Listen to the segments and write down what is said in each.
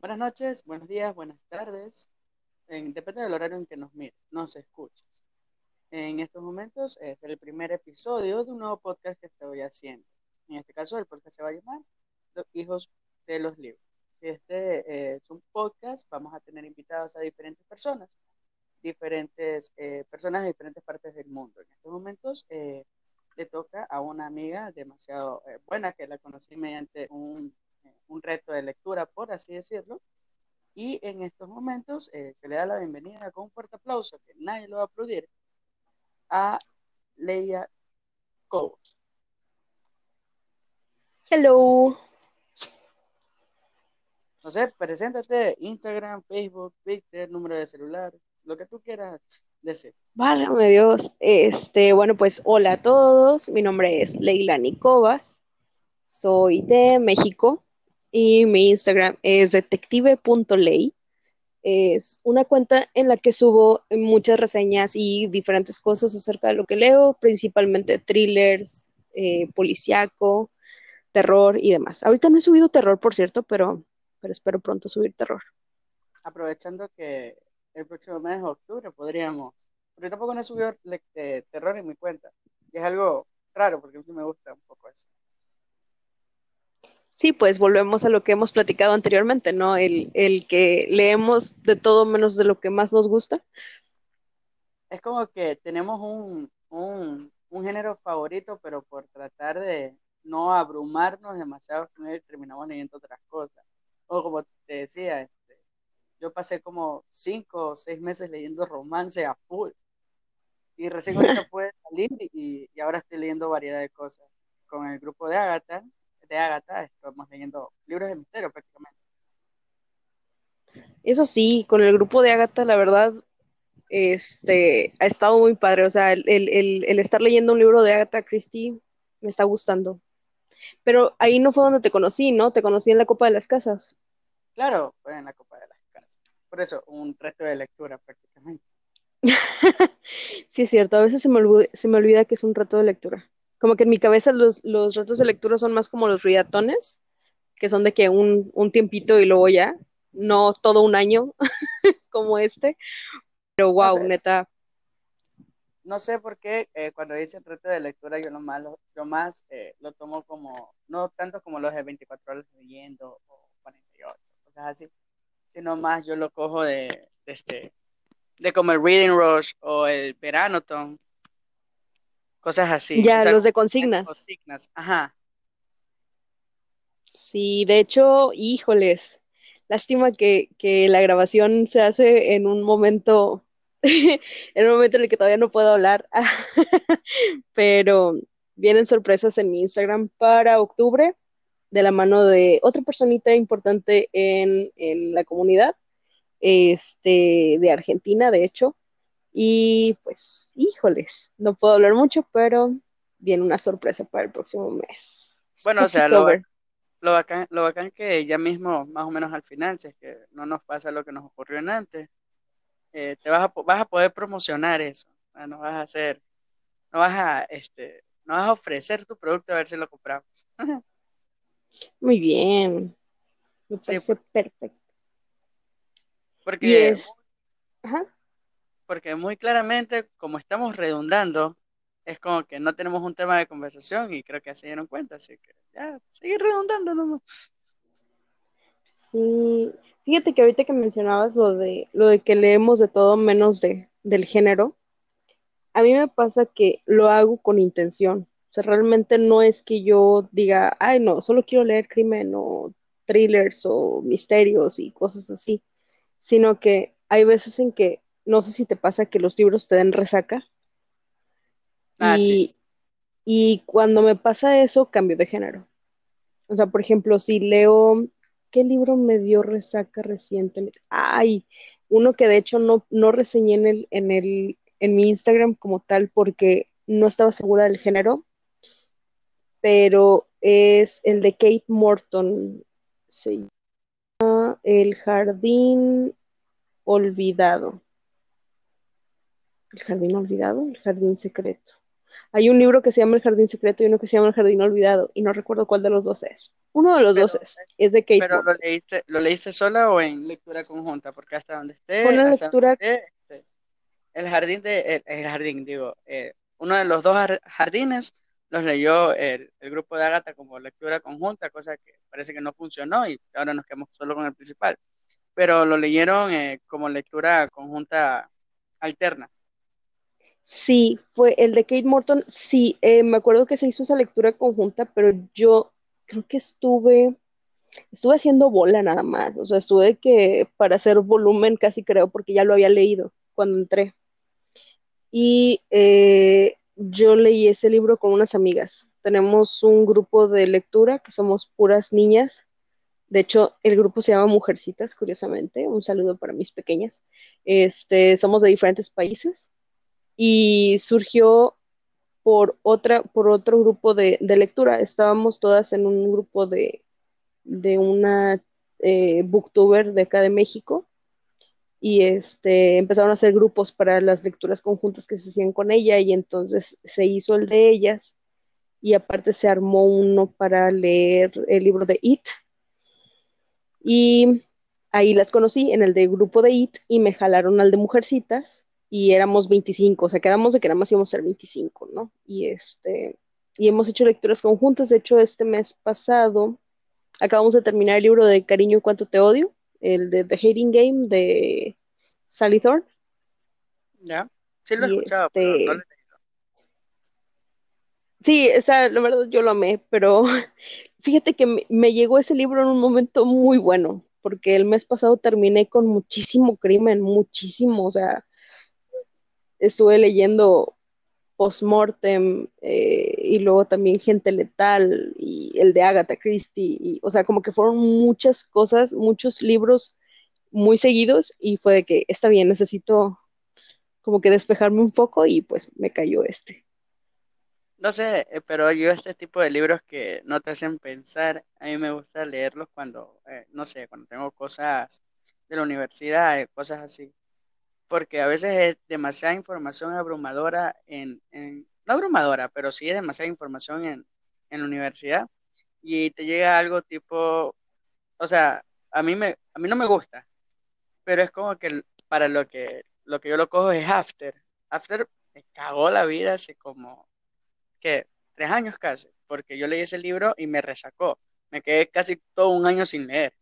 Buenas noches, buenos días, buenas tardes. depende del horario en que nos mires, nos escuches. En estos momentos es el primer episodio de un nuevo podcast que estoy haciendo. En este caso, el podcast se va a llamar Los Hijos de los Libros. Si este eh, es un podcast, vamos a tener invitados a diferentes personas, diferentes eh, personas de diferentes partes del mundo. En estos momentos eh, le toca a una amiga demasiado buena que la conocí mediante un un reto de lectura, por así decirlo. Y en estos momentos eh, se le da la bienvenida con un fuerte aplauso, que nadie lo va a aplaudir, a Leia Cole. Hello. No sé, preséntate, Instagram, Facebook, Twitter, número de celular, lo que tú quieras decir. Válgame Dios. Este, bueno, pues hola a todos. Mi nombre es Leila Nicobas. Soy de México y mi Instagram es detective.ley. Es una cuenta en la que subo muchas reseñas y diferentes cosas acerca de lo que leo, principalmente thrillers, eh, policíaco, terror y demás. Ahorita no he subido terror, por cierto, pero, pero espero pronto subir terror. Aprovechando que el próximo mes de octubre podríamos, porque tampoco no he subido terror en mi cuenta. Y es algo raro porque a mí me gusta un poco eso. Sí, pues volvemos a lo que hemos platicado anteriormente, ¿no? El, el que leemos de todo menos de lo que más nos gusta. Es como que tenemos un, un, un género favorito, pero por tratar de no abrumarnos demasiado con él, terminamos leyendo otras cosas. O como te decía, este, yo pasé como cinco o seis meses leyendo romance a full. Y recién ahorita pude salir y, y ahora estoy leyendo variedad de cosas. Con el grupo de Agatha, de Agatha, estamos leyendo libros de misterio prácticamente. Eso sí, con el grupo de Agatha, la verdad, este, ha estado muy padre. O sea, el, el, estar leyendo un libro de Agatha Christie me está gustando. Pero ahí no fue donde te conocí, ¿no? Te conocí en la Copa de las Casas. Claro, fue en la Copa de las Casas. Por eso, un resto de lectura prácticamente. sí, es cierto. A veces se me, se me olvida que es un reto de lectura. Como que en mi cabeza los, los retos de lectura son más como los riatones, que son de que un, un tiempito y luego ya, no todo un año como este. Pero wow, neta. No sé por qué eh, cuando dicen reto de lectura yo, más lo, yo más eh, lo tomo como, no tanto como los de 24 horas leyendo o 48, cosas así, sino más yo lo cojo de, de este, de como el Reading Rush o el Veranoton, cosas así. Ya, los de consignas. Consignas, ajá. Sí, de hecho, híjoles, lástima que, que la grabación se hace en un momento, en un momento en el que todavía no puedo hablar, pero vienen sorpresas en mi Instagram para octubre, de la mano de otra personita importante en, en la comunidad, este, de Argentina, de hecho, y pues, híjoles, no puedo hablar mucho, pero viene una sorpresa para el próximo mes. Bueno, o sea, lo, lo, bacán, lo bacán que ya mismo, más o menos al final, si es que no nos pasa lo que nos ocurrió en antes, eh, te vas a, vas a poder promocionar eso. No vas a hacer, no vas a, este, no vas a ofrecer tu producto a ver si lo compramos. Muy bien. Me parece perfecto. Porque, Ajá porque muy claramente, como estamos redundando, es como que no tenemos un tema de conversación y creo que se dieron cuenta, así que ya, seguir redundando nomás. Sí, fíjate que ahorita que mencionabas lo de, lo de que leemos de todo menos de, del género, a mí me pasa que lo hago con intención. O sea, realmente no es que yo diga, ay, no, solo quiero leer crimen o thrillers o misterios y cosas así, sino que hay veces en que no sé si te pasa que los libros te den resaca. Ah, y, cuando me pasa eso, cambio de género. O sea, por ejemplo, si leo, ¿qué libro me dio resaca recientemente? Ay, uno que de hecho no, no reseñé en el, en el, en mi Instagram como tal porque no estaba segura del género, pero es el de Kate Morton. Se llama El Jardín Olvidado. El jardín olvidado, el jardín secreto. Hay un libro que se llama El Jardín Secreto y uno que se llama El Jardín Olvidado, y no recuerdo cuál de los dos es. Uno de los Pero, dos es, es de Kate pero lo leíste, ¿lo leíste sola o en lectura conjunta? Porque hasta donde esté, hasta donde lectura, esté, este, el jardín de, el, el jardín, digo, eh, uno de los dos jar- jardines los leyó el, el grupo de Ágata como lectura conjunta, cosa que parece que no funcionó y ahora nos quedamos solo con el principal. Pero lo leyeron eh, como lectura conjunta alterna. Sí, fue el de Kate Morton, sí, eh, me acuerdo que se hizo esa lectura conjunta, pero yo creo que estuve, estuve haciendo bola nada más, o sea, estuve que para hacer volumen casi creo, porque ya lo había leído cuando entré. Y eh, yo leí ese libro con unas amigas. Tenemos un grupo de lectura que somos puras niñas. De hecho, el grupo se llama Mujercitas, curiosamente. Un saludo para mis pequeñas. Este, somos de diferentes países y surgió por otra, por otro grupo de, de lectura. Estábamos todas en un grupo de, de una eh, booktuber de acá de México y este, empezaron a hacer grupos para las lecturas conjuntas que se hacían con ella y entonces se hizo el de ellas y aparte se armó uno para leer el libro de It y ahí las conocí en el de grupo de It y me jalaron al de Mujercitas y éramos 25, o sea, quedamos de que nada más íbamos a ser 25, ¿no? Y este, y hemos hecho lecturas conjuntas, de hecho este mes pasado acabamos de terminar el libro de Cariño, cuánto te odio, el de The Hating Game de Sally Thorne. ¿Ya? Sí lo he Y escuchado, pero no este, lo he leído. sí, esa, la verdad yo lo amé, pero fíjate que me, me llegó ese libro en un momento muy bueno, porque el mes pasado terminé con muchísimo crimen, muchísimo, o sea, estuve leyendo Postmortem eh, y luego también Gente Letal y el de Agatha Christie, y, o sea, como que fueron muchas cosas, muchos libros muy seguidos y fue de que está bien, necesito como que despejarme un poco y pues me cayó este. No sé, eh, pero yo este tipo de libros que no te hacen pensar, a mí me gusta leerlos cuando, eh, no sé, cuando tengo cosas de la universidad, eh, cosas así. Porque a veces es demasiada información abrumadora en, en- no abrumadora, pero sí es demasiada información en, en la universidad y te llega algo tipo, o sea, a mí me, a mí no me gusta, pero es como que para lo que, lo que yo lo cojo es After. After me cagó la vida hace como, ¿qué? Tres años casi, porque yo leí ese libro y me resacó. Me quedé casi todo un año sin leer,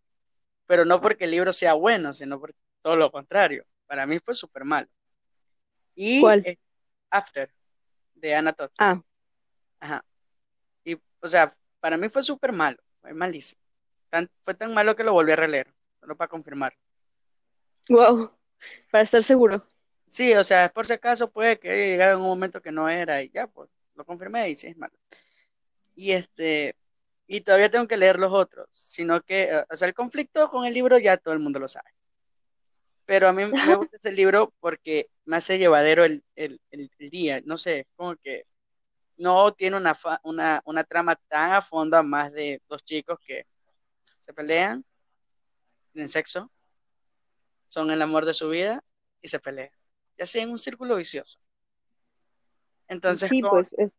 pero no porque el libro sea bueno, sino por todo lo contrario. Para mí fue súper malo. Y ¿Cuál? eh, After, de Anna Todd. Ah, Ajá. Y, o sea, para mí fue súper malo, fue malísimo. Tan- fue tan malo que lo volví a releer, solo para confirmar. wow, para estar seguro. Sí, o sea, por si acaso puede que haya llegado en un momento que no era y ya, pues lo confirmé y sí es malo. Y este, y todavía tengo que leer los otros, sino que, eh, o sea, el conflicto con el libro ya todo el mundo lo sabe. Pero a mí me gusta ese libro porque me hace llevadero el, el, el- día, no sé, como que no tiene una, fa- una, una trama tan a fondo, a más de dos chicos que se pelean, tienen sexo, son el amor de su vida y se pelean. Y así en un círculo vicioso. Entonces, Sí, como pues es.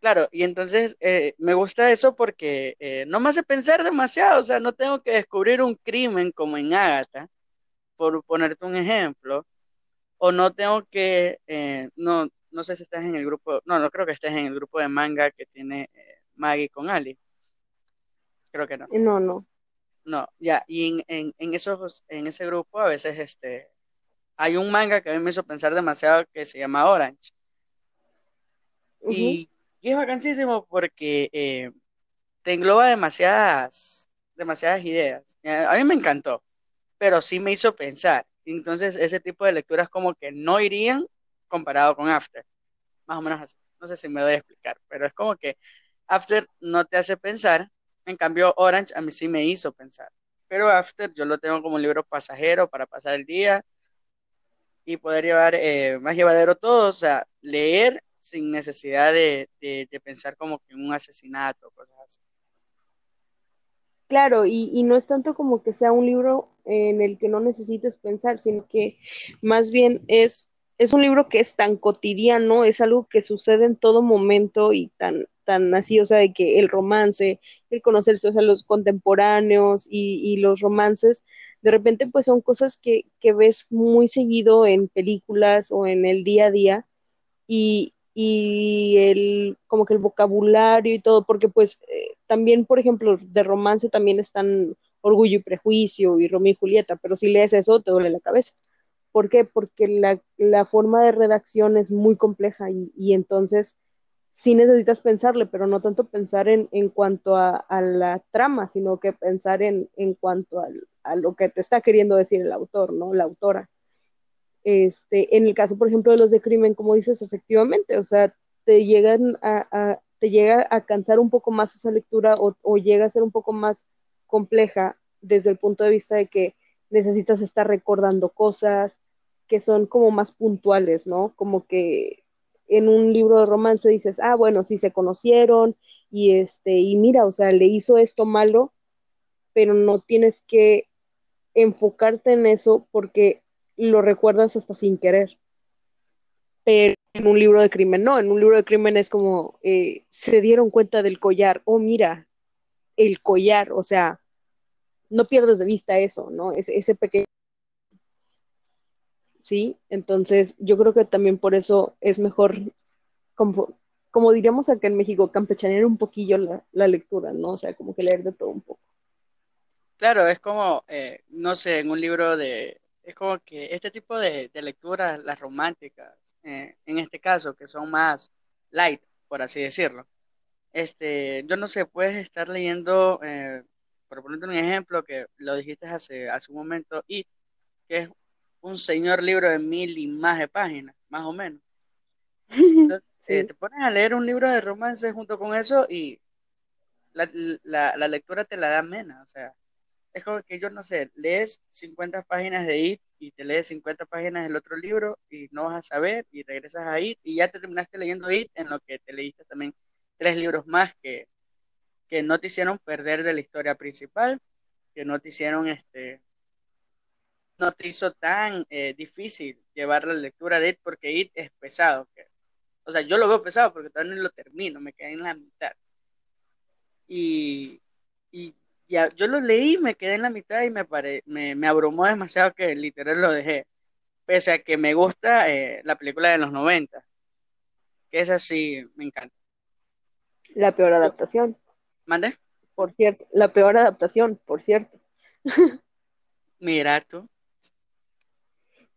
Claro, y entonces eh, me gusta eso porque eh, no me hace pensar demasiado, o sea, no tengo que descubrir un crimen como en Ágata, por ponerte un ejemplo, o no tengo que, eh, no, no sé si estás en el grupo, no, no creo que estés en el grupo de manga que tiene eh, Maggie con Ali, creo que no, No, no. no, ya, y en, en, en esos, en ese grupo a veces este, hay un manga que a mí me hizo pensar demasiado que se llama Orange, Ujú. y, es vacancísimo porque... eh, te engloba demasiadas, demasiadas ideas. Eh, A mí me encantó, pero sí me hizo pensar. Entonces, ese tipo de lecturas como que no irían comparado con After. Más o menos así. No sé si me doy a explicar, pero es como que After no te hace pensar. En cambio, Orange a mí sí me hizo pensar. Pero After yo lo tengo como un libro pasajero para pasar el día y poder llevar eh, más llevadero todo. O sea, leer sin necesidad de, de, pensar como que un asesinato, cosas así. Claro, y, y no es tanto como que sea un libro en el que no necesites pensar, sino que más bien es es un libro que es tan cotidiano, es algo que sucede en todo momento y tan, tan así, o sea, de que el romance, el conocerse, o sea, los contemporáneos y, y los romances, de repente pues son cosas que, que, ves muy seguido en películas o en el día a día y, y el, como que el vocabulario y todo, porque pues eh, también, por ejemplo, de romance también están Orgullo y Prejuicio y Romeo y Julieta, pero si lees eso te duele la cabeza. ¿Por qué? Porque la, la forma de redacción es muy compleja y, y, entonces sí necesitas pensarle, pero no tanto pensar en, en cuanto a, a, la trama, sino que pensar en, en cuanto a, a, lo que te está queriendo decir el autor, ¿no? La autora. Este, en el caso, por ejemplo, de los de crimen, como dices, efectivamente, o sea, te llegan a, te llega a cansar un poco más esa lectura o, o llega a ser un poco más compleja desde el punto de vista de que necesitas estar recordando cosas, que son como más puntuales, ¿no? Como que en un libro de romance dices, ah, bueno, sí se conocieron y este, y mira, o sea, le hizo esto malo, pero no tienes que enfocarte en eso porque lo recuerdas hasta sin querer. Pero en un libro de crimen, no, en un libro de crimen es como, eh, se dieron cuenta del collar, oh, mira, el collar, o sea, no pierdes de vista eso, ¿no? Ese, ese pequeño ¿sí? Entonces, yo creo que también por eso es mejor, como, como diríamos acá en México, campechanear un poquillo la, lectura, ¿no? O sea, como que leer de todo un poco. Claro, es como, eh, no sé, en un libro de, es como que este tipo de, de lecturas, las románticas, eh, en este caso, que son más light, por así decirlo, este, yo no sé, puedes estar leyendo, eh, por ponerte un ejemplo, que lo dijiste hace, hace un momento, It, que es un señor libro de mil y más de páginas, más o menos. Entonces, sí. eh, te pones a leer un libro de romance junto con eso y la, la, la, lectura te la da menos, o sea, es como que yo no sé, lees 50 páginas de IT y te lees 50 páginas del otro libro y no vas a saber y regresas a IT y ya te terminaste leyendo IT en lo que te leíste también tres libros más que, que no te hicieron perder de la historia principal, que no te hicieron este no te hizo tan eh, difícil llevar la lectura de It porque It es pesado. O sea, yo lo veo pesado porque todavía no lo termino, me quedé en la mitad. Y, y ya, yo lo leí, me quedé en la mitad y me, pare, me, me abrumó demasiado que literal lo dejé. Pese a que me gusta eh, la película de los 90, que es así, me encanta. La peor adaptación. ¿Mande? Por cierto, la peor adaptación, por cierto. Mira tú.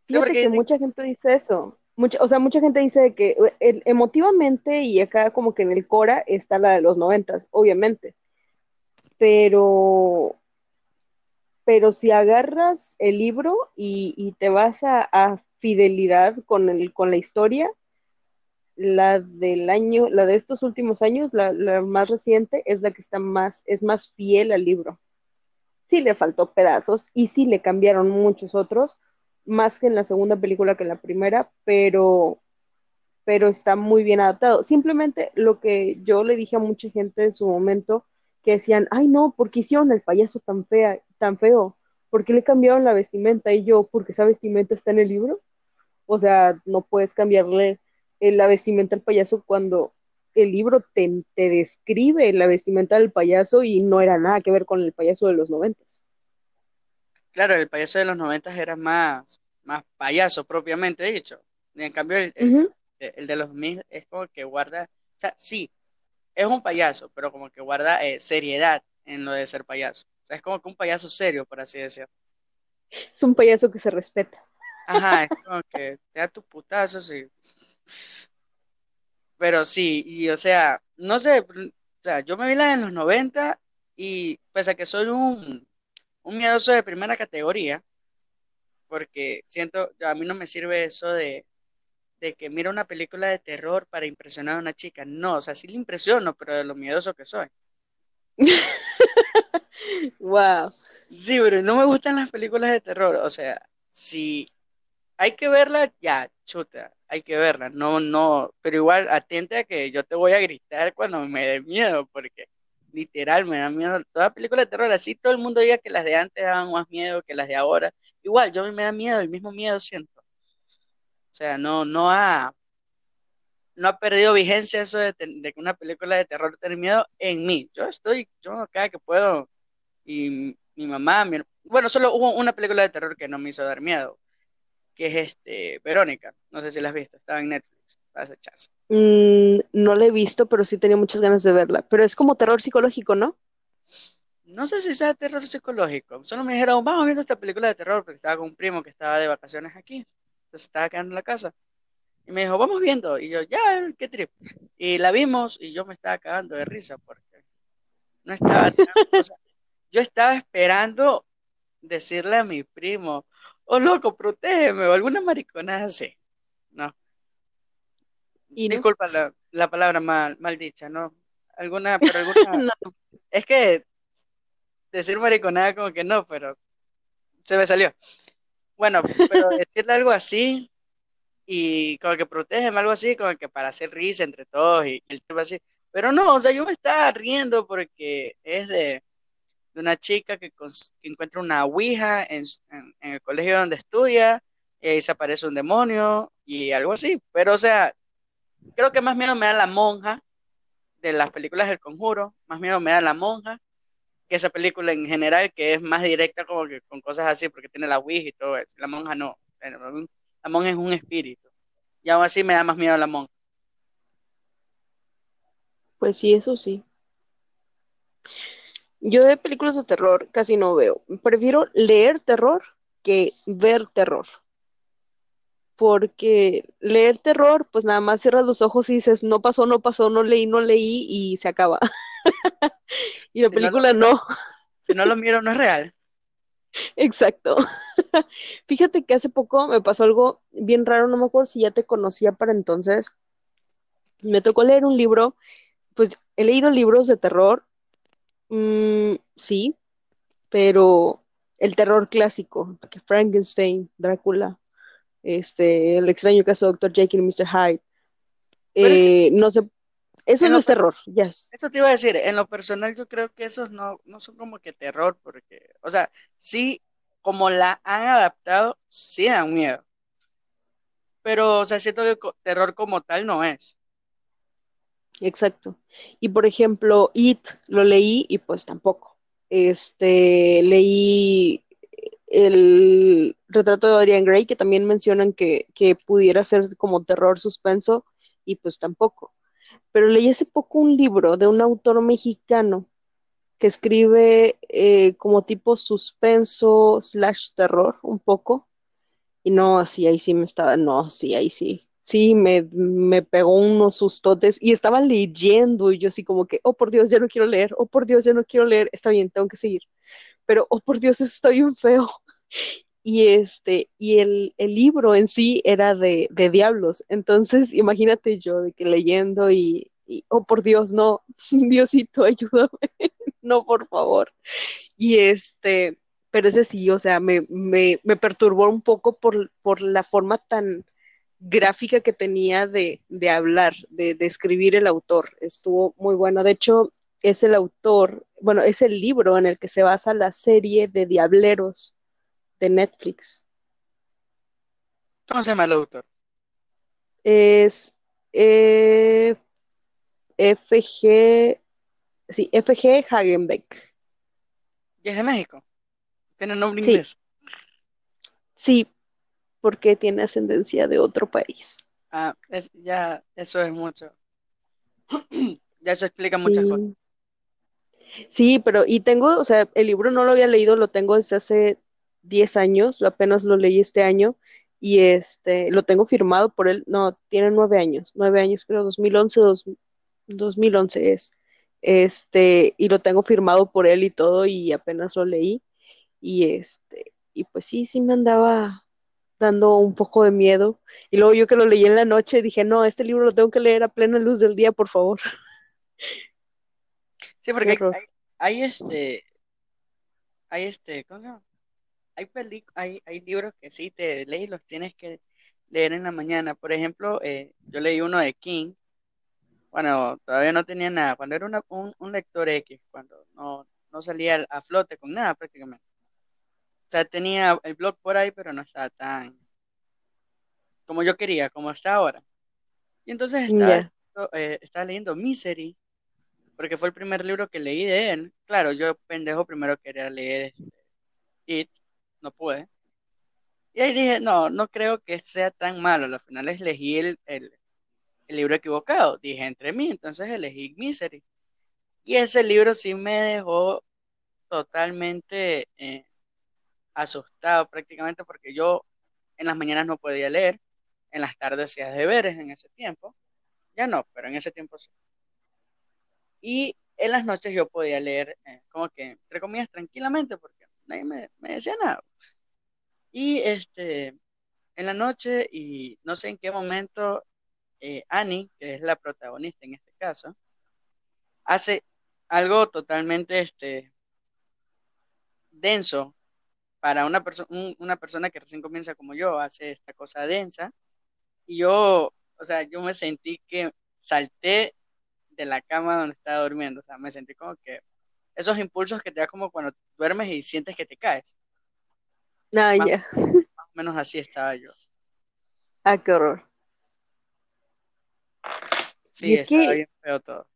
Fíjate que mucha gente dice eso. Mucha, o sea, mucha gente dice que el, emotivamente y acá como que en el Cora está la de los noventas, obviamente. Pero, pero si agarras el libro y, te vas a, fidelidad con, el, con la historia, la del año, la de estos últimos años, la, la, más reciente, es la que está más, es más fiel al libro. Sí le faltó pedazos y sí le cambiaron muchos otros, más que en la segunda película que en la primera, pero, pero está muy bien adaptado. Simplemente lo que yo le dije a mucha gente en su momento, que decían, ay no, ¿por qué hicieron el payaso tan, fea, tan feo? ¿Por qué le cambiaron la vestimenta? Y yo, porque esa vestimenta está en el libro. O sea, no puedes cambiarle la vestimenta al payaso cuando el libro te, te, describe la vestimenta del payaso y no era nada que ver con el payaso de los noventas. Claro, el payaso de los noventas era más, más payaso propiamente dicho. Y en cambio, el, el, uh -huh. el, de los mil es como que guarda, o sea, sí, es un payaso, pero como que guarda eh, seriedad en lo de ser payaso. O sea, es como que un payaso serio, por así decirlo. Es un payaso que se respeta. Ajá, es como que te da tus putazos y... Pero sí, y o sea, no sé, o sea, yo me vi la en los 90 y pese a que soy un, un miedoso de primera categoría, porque siento, a mí no me sirve eso de, de que mira una película de terror para impresionar a una chica. No, o sea, sí le impresiono, pero de lo miedoso que soy. wow. Sí, pero no me gustan las películas de terror. O sea, si hay que verla, ya, chuta, hay que verla. No, no, pero igual atente a que yo te voy a gritar cuando me dé miedo, porque literal me da miedo. Toda película de terror, así todo el mundo diga que las de antes daban más miedo que las de ahora. Igual, yo me da miedo, el mismo miedo siento. O sea, no, no ha, no ha perdido vigencia eso de, que una película de terror tenga miedo en mí. Yo estoy, yo cada que puedo, y mi mamá, bueno, solo hubo una película de terror que no me hizo dar miedo, que es este, Verónica. No sé si la has visto, estaba en Netflix, vas a echarse. Mm, no la he visto, pero sí tenía muchas ganas de verla. Pero es como terror psicológico, ¿no? No sé si sea terror psicológico. Solo me dijeron, vamos viendo esta película de terror, porque estaba con un primo que estaba de vacaciones aquí. Entonces estaba quedando en la casa. Y me dijo, vamos viendo. Y yo, ya, qué trip. Y la vimos y yo me estaba cagando de risa porque no estaba. yo estaba esperando decirle a mi primo, oh loco, protégeme, o alguna maricona así. No. Disculpa la, palabra mal, dicha, ¿no? Alguna, pero alguna. Es que decir mariconada como que no, pero se me salió. Bueno, pero decirle algo así y como que protégeme, algo así, como que para hacer risa entre todos y, el tema así. Pero no, o sea, yo me estaba riendo porque es de, una chica que, encuentra una ouija en, el colegio donde estudia y ahí se aparece un demonio y algo así. Pero, o sea, creo que más miedo me da la monja de las películas del conjuro, más miedo me da la monja que esa película en general, que es más directa como que con cosas así, porque tiene la Ouija y todo eso. La monja no. La monja es un espíritu. Y aún así me da más miedo la monja. Pues sí, eso sí. Yo de películas de terror casi no veo. Prefiero leer terror que ver terror. Porque leer terror, pues nada más cierras los ojos y dices, no pasó, no pasó, no leí, no leí y se acaba. y la película no, Si no lo miro, no es real. Exacto. Fíjate que hace poco me pasó algo bien raro, no me acuerdo si ya te conocía para entonces. Me tocó leer un libro, pues he leído libros de terror, mm, sí, pero el terror clásico, que Frankenstein, Drácula, este, el extraño caso de Dr. Jekyll y Mr. Hyde. Eh, no sé, eso no es terror, ya. Eso te iba a decir, en lo personal yo creo que esos no, no son como que terror, porque, o sea, sí, como la han adaptado, sí dan miedo. Pero, o sea, siento que terror como tal no es. Exacto. Y por ejemplo, It lo leí y pues tampoco. Este, leí el retrato de Dorian Gray, que también mencionan que, que pudiera ser como terror suspenso, y pues tampoco pero leí hace poco un libro de un autor mexicano que escribe eh, como tipo suspenso slash terror un poco. Y no, sí, ahí sí me estaba, no, sí, ahí sí. Sí, me, me pegó unos sustotes y estaba leyendo y yo así como que, oh por Dios, ya no quiero leer, oh por Dios, ya no quiero leer, está bien, tengo que seguir. Pero, oh por Dios, está bien feo. Y este, y el, el libro en sí era de, de, diablos. Entonces, imagínate yo de que leyendo y, oh por Dios, no, Diosito, ayúdame, no, por favor. Y este, pero ese sí, o sea, me, me, me perturbó un poco por, por, la forma tan gráfica que tenía de, de hablar, de, de, escribir el autor. Estuvo muy bueno. De hecho, es el autor, bueno, es el libro en el que se basa la serie de Diableros de Netflix. ¿Cómo se llama el autor? Es eh, FG, sí, FG Hagenbeck. ¿Y es de México? ¿Tiene nombre inglés? Sí, porque tiene ascendencia de otro país. Ah, es, ya, eso es mucho. ya eso explica muchas cosas. Sí, pero, y tengo, o sea, el libro no lo había leído, lo tengo desde hace 10 años, apenas lo leí este año, y este, lo tengo firmado por él, no, tiene nueve años, nueve años creo, 2011, 2011 es, este, y lo tengo firmado por él y todo, y apenas lo leí, y este, y pues sí, sí me andaba dando un poco de miedo, y luego yo que lo leí en la noche dije, no, este libro lo tengo que leer a plena luz del día, por favor. Sí, porque hay, hay, este, hay este, ¿cómo se llama? Hay, hay, hay libros que sí te lees los tienes que leer en la mañana. Por ejemplo, eh, yo leí uno de King. Bueno, todavía no tenía nada. Cuando era un, lector X, cuando no, no salía a flote con nada prácticamente. O sea, tenía el blog por ahí, pero no estaba tan, como yo quería, como está ahora. Y entonces estaba, eh, estaba leyendo Misery, porque fue el primer libro que leí de él. Claro, yo pendejo primero quería leer este, It, no pude. Y ahí dije, no, no creo que sea tan malo. Al final elegí el, el, libro equivocado. Dije entre mí, entonces elegí Misery. Y ese libro sí me dejó totalmente eh, asustado prácticamente porque yo en las mañanas no podía leer, en las tardes hacía deberes en ese tiempo. Ya no, pero en ese tiempo sí. Y en las noches yo podía leer eh, como que, entre comillas, tranquilamente porque nadie me, decía nada. Y este, en la noche, y no sé en qué momento, eh, Annie, que es la protagonista en este caso, hace algo totalmente este, denso para una, persona una persona que recién comienza como yo, hace esta cosa densa. Y yo, o sea, yo me sentí que salté de la cama donde estaba durmiendo, o sea, me sentí como que esos impulsos que te da como cuando duermes y sientes que te caes. Ah, ya. Más o menos así estaba yo. Ah, qué horror. Sí, estaba bien feo todo.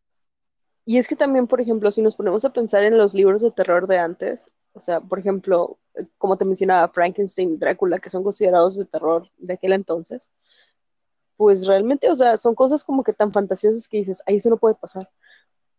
Y es que también, por ejemplo, si nos ponemos a pensar en los libros de terror de antes, o sea, por ejemplo, como te mencionaba, Frankenstein, Drácula, que son considerados de terror de aquel entonces, pues realmente, o sea, son cosas como que tan fantasiosas que dices, ahí eso no puede pasar.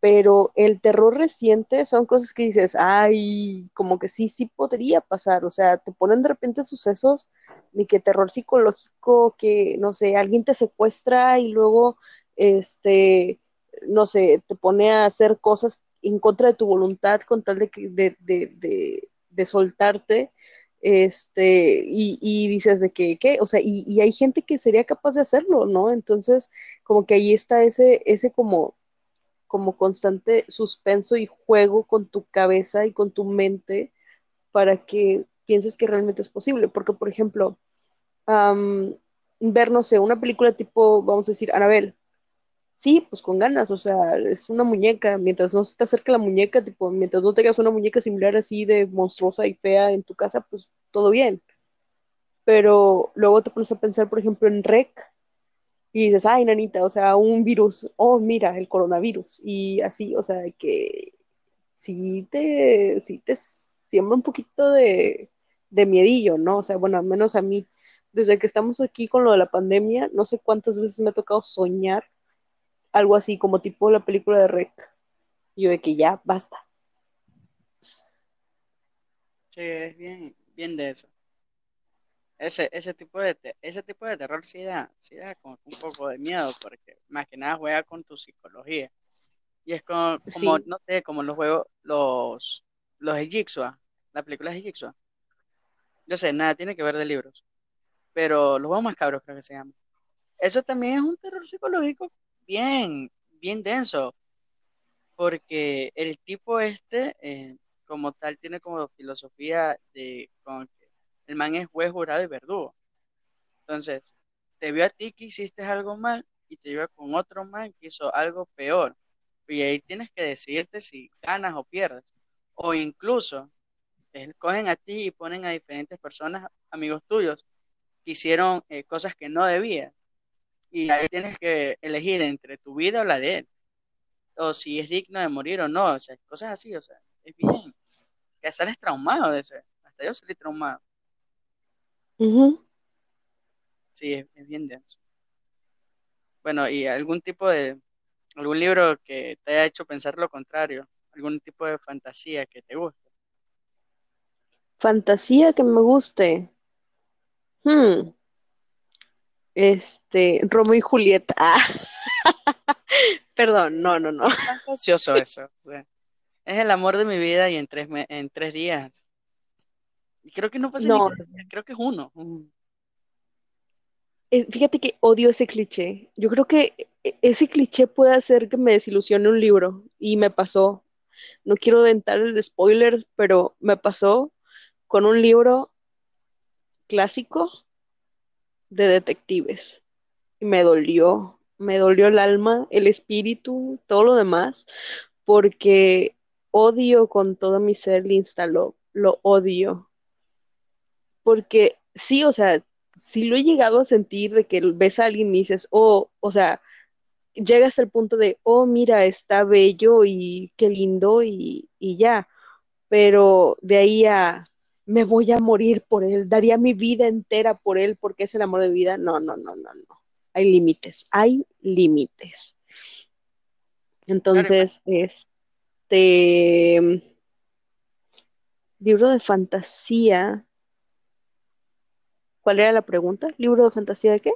Pero el terror reciente son cosas que dices, ay, como que sí, sí podría pasar. O sea, te ponen de repente sucesos de que terror psicológico, que, no sé, alguien te secuestra y luego, este, no sé, te pone a hacer cosas en contra de tu voluntad con tal de, de, de, de soltarte, este, y, y, dices de que, ¿qué? O sea, y, hay gente que sería capaz de hacerlo, ¿no? Entonces, como que ahí está ese, ese como, como constante suspenso y juego con tu cabeza y con tu mente para que pienses que realmente es posible. Porque, por ejemplo, ver, no sé, una película tipo, vamos a decir, Anabel, Sí, pues con ganas, o sea, es una muñeca, mientras no se te acerque la muñeca, tipo, mientras no tengas una muñeca similar así de monstruosa y fea en tu casa, pues todo bien. Pero luego te pones a pensar, por ejemplo, en REC y dices, ay, nanita, o sea, un virus, oh, mira, el coronavirus, y así, o sea, que sí te, sí te siembra un poquito de, de miedillo, ¿no? O sea, bueno, al menos a mí, desde que estamos aquí con lo de la pandemia, no sé cuántas veces me ha tocado soñar algo así como tipo la película de Rec. Yo de que ya, basta. Sí, es bien, bien de eso. Ese, ese tipo de ese tipo de terror sí da, sí da como un poco de miedo, porque más que nada juega con tu psicología. Y es como, como no sé, como los juegos, los, los Jigsaw, la película de Jigsaw. Yo sé, nada tiene que ver de libros. Pero los juegos más cabros creo que se llaman. Eso también es un terror psicológico bien, bien denso, porque el tipo este, eh, como tal, tiene como filosofía de como el man es juez, jurado y verdugo. Entonces, te vio a ti que hiciste algo mal y te vio con otro man que hizo algo peor. Y ahí tienes que decidirte si ganas o pierdes. O incluso, te cogen a ti y ponen a diferentes personas, amigos tuyos, que hicieron eh, cosas que no debían y ahí tienes que elegir entre tu vida o la de él. O si es digno de morir o no, o sea, cosas así, o sea, es bien. Que sales traumado de ese. Hasta yo salí traumado. Sí, es, bien denso. Bueno, y algún tipo de, algún libro que te haya hecho pensar lo contrario, algún tipo de fantasía que te guste. Fantasía que me guste. Hmm. Este, Romeo y Julieta. Ah. Perdón, no, no, no. Es fantasioso eso. es el amor de mi vida y en tres, en tres días. Y creo que no pasa ni creo que es uno. Eh, fíjate que odio ese cliché. Yo creo que e, ese cliché puede hacer que me desilusione un libro. Y me pasó. No quiero dentar el spoiler, pero me pasó con un libro clásico de detectives. Y me dolió, me dolió el alma, el espíritu, todo lo demás, porque odio con todo mi ser le instaló, lo odio. Porque sí, o sea, sí lo he llegado a sentir de que ves a alguien y dices, oh, o sea, llega hasta el punto de, oh, mira, está bello y qué lindo y, y ya. Pero de ahí a, me voy a morir por él, daría mi vida entera por él porque es el amor de vida. No, no, no, no, no. Hay límites, hay límites. Entonces, este libro de fantasía. ¿Cuál era la pregunta? ¿Libro de fantasía de qué?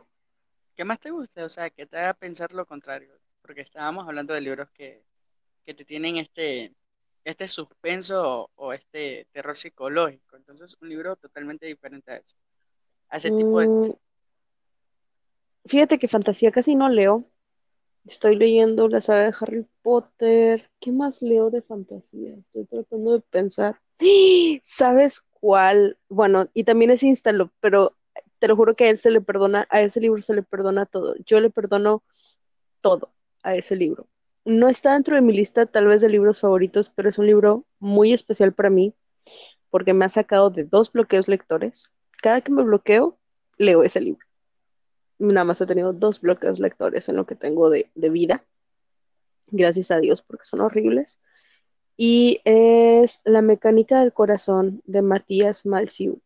¿Qué más te gusta? O sea, que te haga pensar lo contrario. Porque estábamos hablando de libros que, que te tienen este, este suspenso o, este terror psicológico. Entonces, un libro totalmente diferente a eso. A ese tipo de... Mm, fíjate que fantasía casi no leo. Estoy leyendo la saga de Harry Potter. ¿Qué más leo de fantasía? Estoy tratando de pensar. ¿Sabes cuál? Bueno, y también es Instalo, pero te lo juro que a él se le perdona, a ese libro se le perdona todo. Yo le perdono todo a ese libro. No está dentro de mi lista tal vez de libros favoritos, pero es un libro muy especial para mí porque me ha sacado de dos bloqueos lectores. Cada que me bloqueo, leo ese libro. Nada más he tenido dos bloqueos lectores en lo que tengo de, vida. Gracias a Dios porque son horribles. Y es La mecánica del corazón de Matías Malsiu.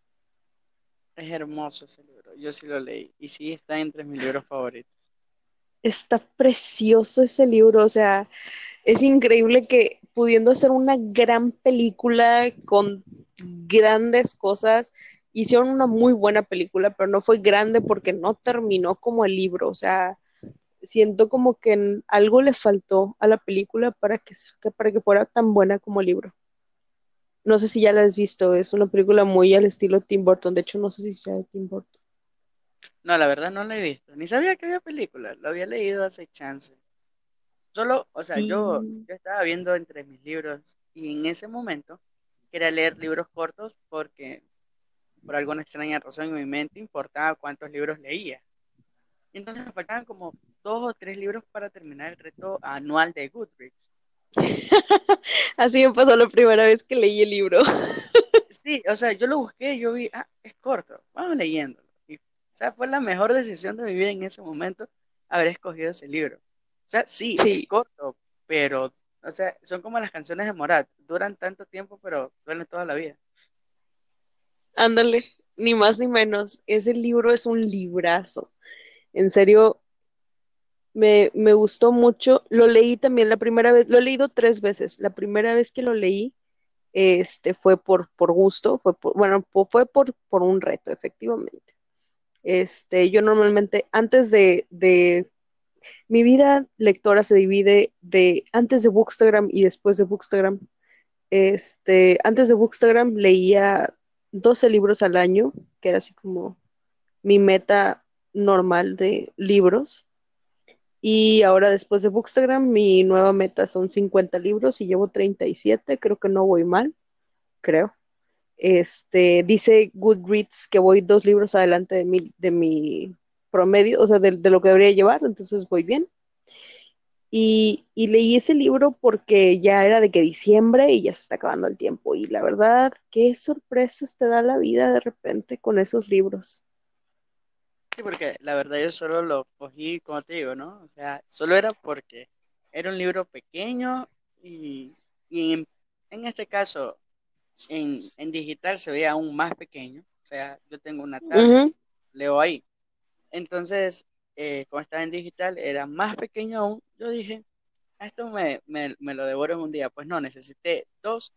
Es hermoso ese libro. Yo sí lo leí. Y sí está entre mis libros favoritos está precioso ese libro, o sea, es increíble que pudiendo hacer una gran película con grandes cosas, hicieron una muy buena película, pero no fue grande porque no terminó como el libro, o sea, siento como que algo le faltó a la película para que, para que fuera tan buena como el libro. No sé si ya la has visto, es una película muy al estilo Tim Burton, de hecho no sé si sea de Tim Burton. No, la verdad no la he visto. Ni sabía que había película. Lo había leído hace chance. Solo, o sea, yo, yo estaba viendo entre mis libros y en ese momento quería leer libros cortos porque por alguna extraña razón en mi mente importaba cuántos libros leía. Y entonces me faltaban como dos o tres libros para terminar el reto anual de Goodreads. Así me pasó la primera vez que leí el libro. sí, o sea, yo lo busqué y yo vi, ah, es corto, vamos leyendo sea, fue la mejor decisión de mi vida en ese momento haber escogido ese libro. O sea, sí, es corto, pero, o sea, son como las canciones de Morat, duran tanto tiempo, pero duran toda la vida. Ándale, ni más ni menos. Ese libro es un librazo. En serio, me, me, gustó mucho. Lo leí también la primera vez, lo he leído tres veces. La primera vez que lo leí, este, fue por, por gusto, fue por, bueno, fue por, por un reto, efectivamente. Este, yo normalmente, antes de, mi vida lectora se divide de antes de Bookstagram y después de Bookstagram. Este, antes de Bookstagram leía 12 libros al año, que era así como mi meta normal de libros. Y ahora después de Bookstagram, mi nueva meta son 50 libros y llevo 37, creo que no voy mal, creo. Este, dice Goodreads que voy dos libros adelante de mi, de mi promedio, o sea, de, lo que debería llevar, entonces voy bien. Y, y, leí ese libro porque ya era de que diciembre y ya se está acabando el tiempo. Y la verdad, qué sorpresas te da la vida de repente con esos libros. Sí, porque la verdad yo solo lo cogí, como te digo, ¿no? O sea, solo era porque era un libro pequeño y, y en, en, este caso en, en digital se ve aún más pequeño. O sea, yo tengo una tablet, leo ahí. Entonces, eh, como estaba en digital, era más pequeño aún. Yo dije, ah, esto me, me, me, lo devoro en un día. Pues no, necesité dos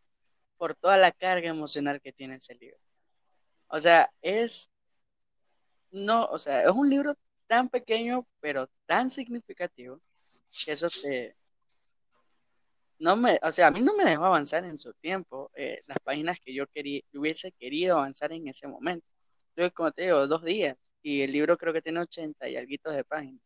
por toda la carga emocional que tiene ese libro. O sea, es, no, o sea, es un libro tan pequeño, pero tan significativo, que eso te, no me, o sea, a mí no me dejó avanzar en su tiempo eh, las páginas que yo quería, hubiese querido avanzar en ese momento. Yo, como te digo, dos días y el libro creo que tiene 80 y algo de páginas.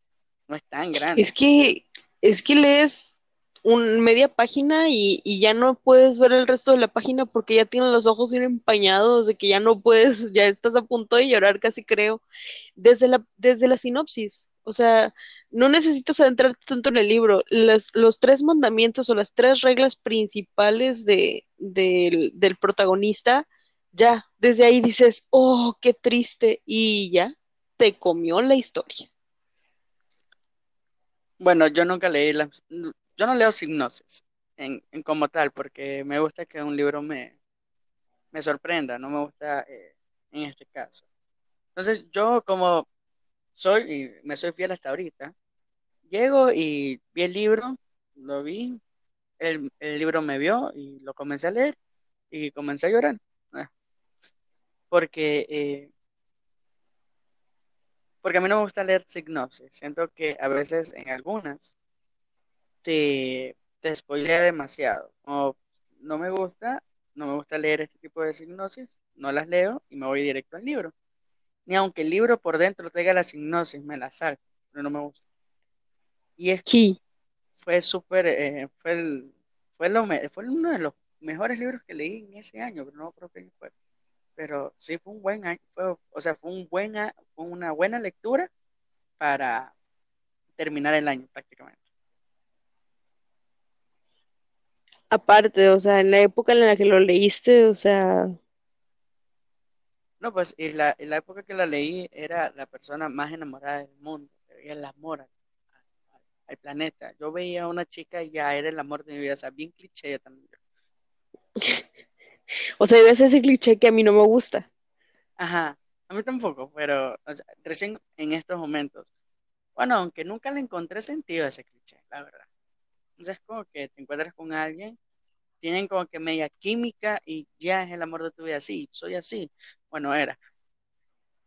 No es tan grande. Es que, es que lees un media página y, y, ya no puedes ver el resto de la página porque ya tienes los ojos bien empañados, de que ya no puedes, ya estás a punto de llorar casi creo, desde la, desde la sinopsis. O sea, no necesitas adentrarte tanto en el libro. Los, los tres mandamientos o las tres reglas principales de, del protagonista, ya, desde ahí dices, oh, qué triste, y ya, te comió la historia. Bueno, yo nunca leí las, yo no leo sinopsis en, en como tal, porque me gusta que un libro me, me sorprenda, no me gusta eh, en este caso. Entonces, yo como soy, y me soy fiel hasta ahorita, llego y vi el libro, lo vi, el, el libro me vio y lo comencé a leer y comencé a llorar. Ah. Porque, eh, porque a mí no me gusta leer sinopsis. Siento que a veces en algunas te, te spoilea demasiado. O no me gusta, no me gusta leer este tipo de sinopsis, no las leo y me voy directo al libro. Ni aunque el libro por dentro tenga la sinopsis, me la salgo, pero no me gusta. Y es Sí, fue súper, eh, fue, el- fue, lo fue uno de los mejores libros que leí en ese año, pero no creo que fue. Pero sí fue un buen año, fue, o sea, fue un buen, fue una buena lectura para terminar el año prácticamente. Aparte, o sea, en la época en la que lo leíste, o sea, No, pues, y la, y la época que la leí era la persona más enamorada del mundo, era el amor al, al- al planeta. Yo veía a una chica y ya era el amor de mi vida, o sea, bien cliché yo también. o sea, ves ese cliché que a mí no me gusta. Ajá, a mí tampoco, pero o sea, recién en estos momentos. Bueno, aunque nunca le encontré sentido a ese cliché, la verdad. Entonces, como que te encuentras con alguien, tienen como que media química y ya es el amor de tu vida. Sí, soy así. Bueno, era.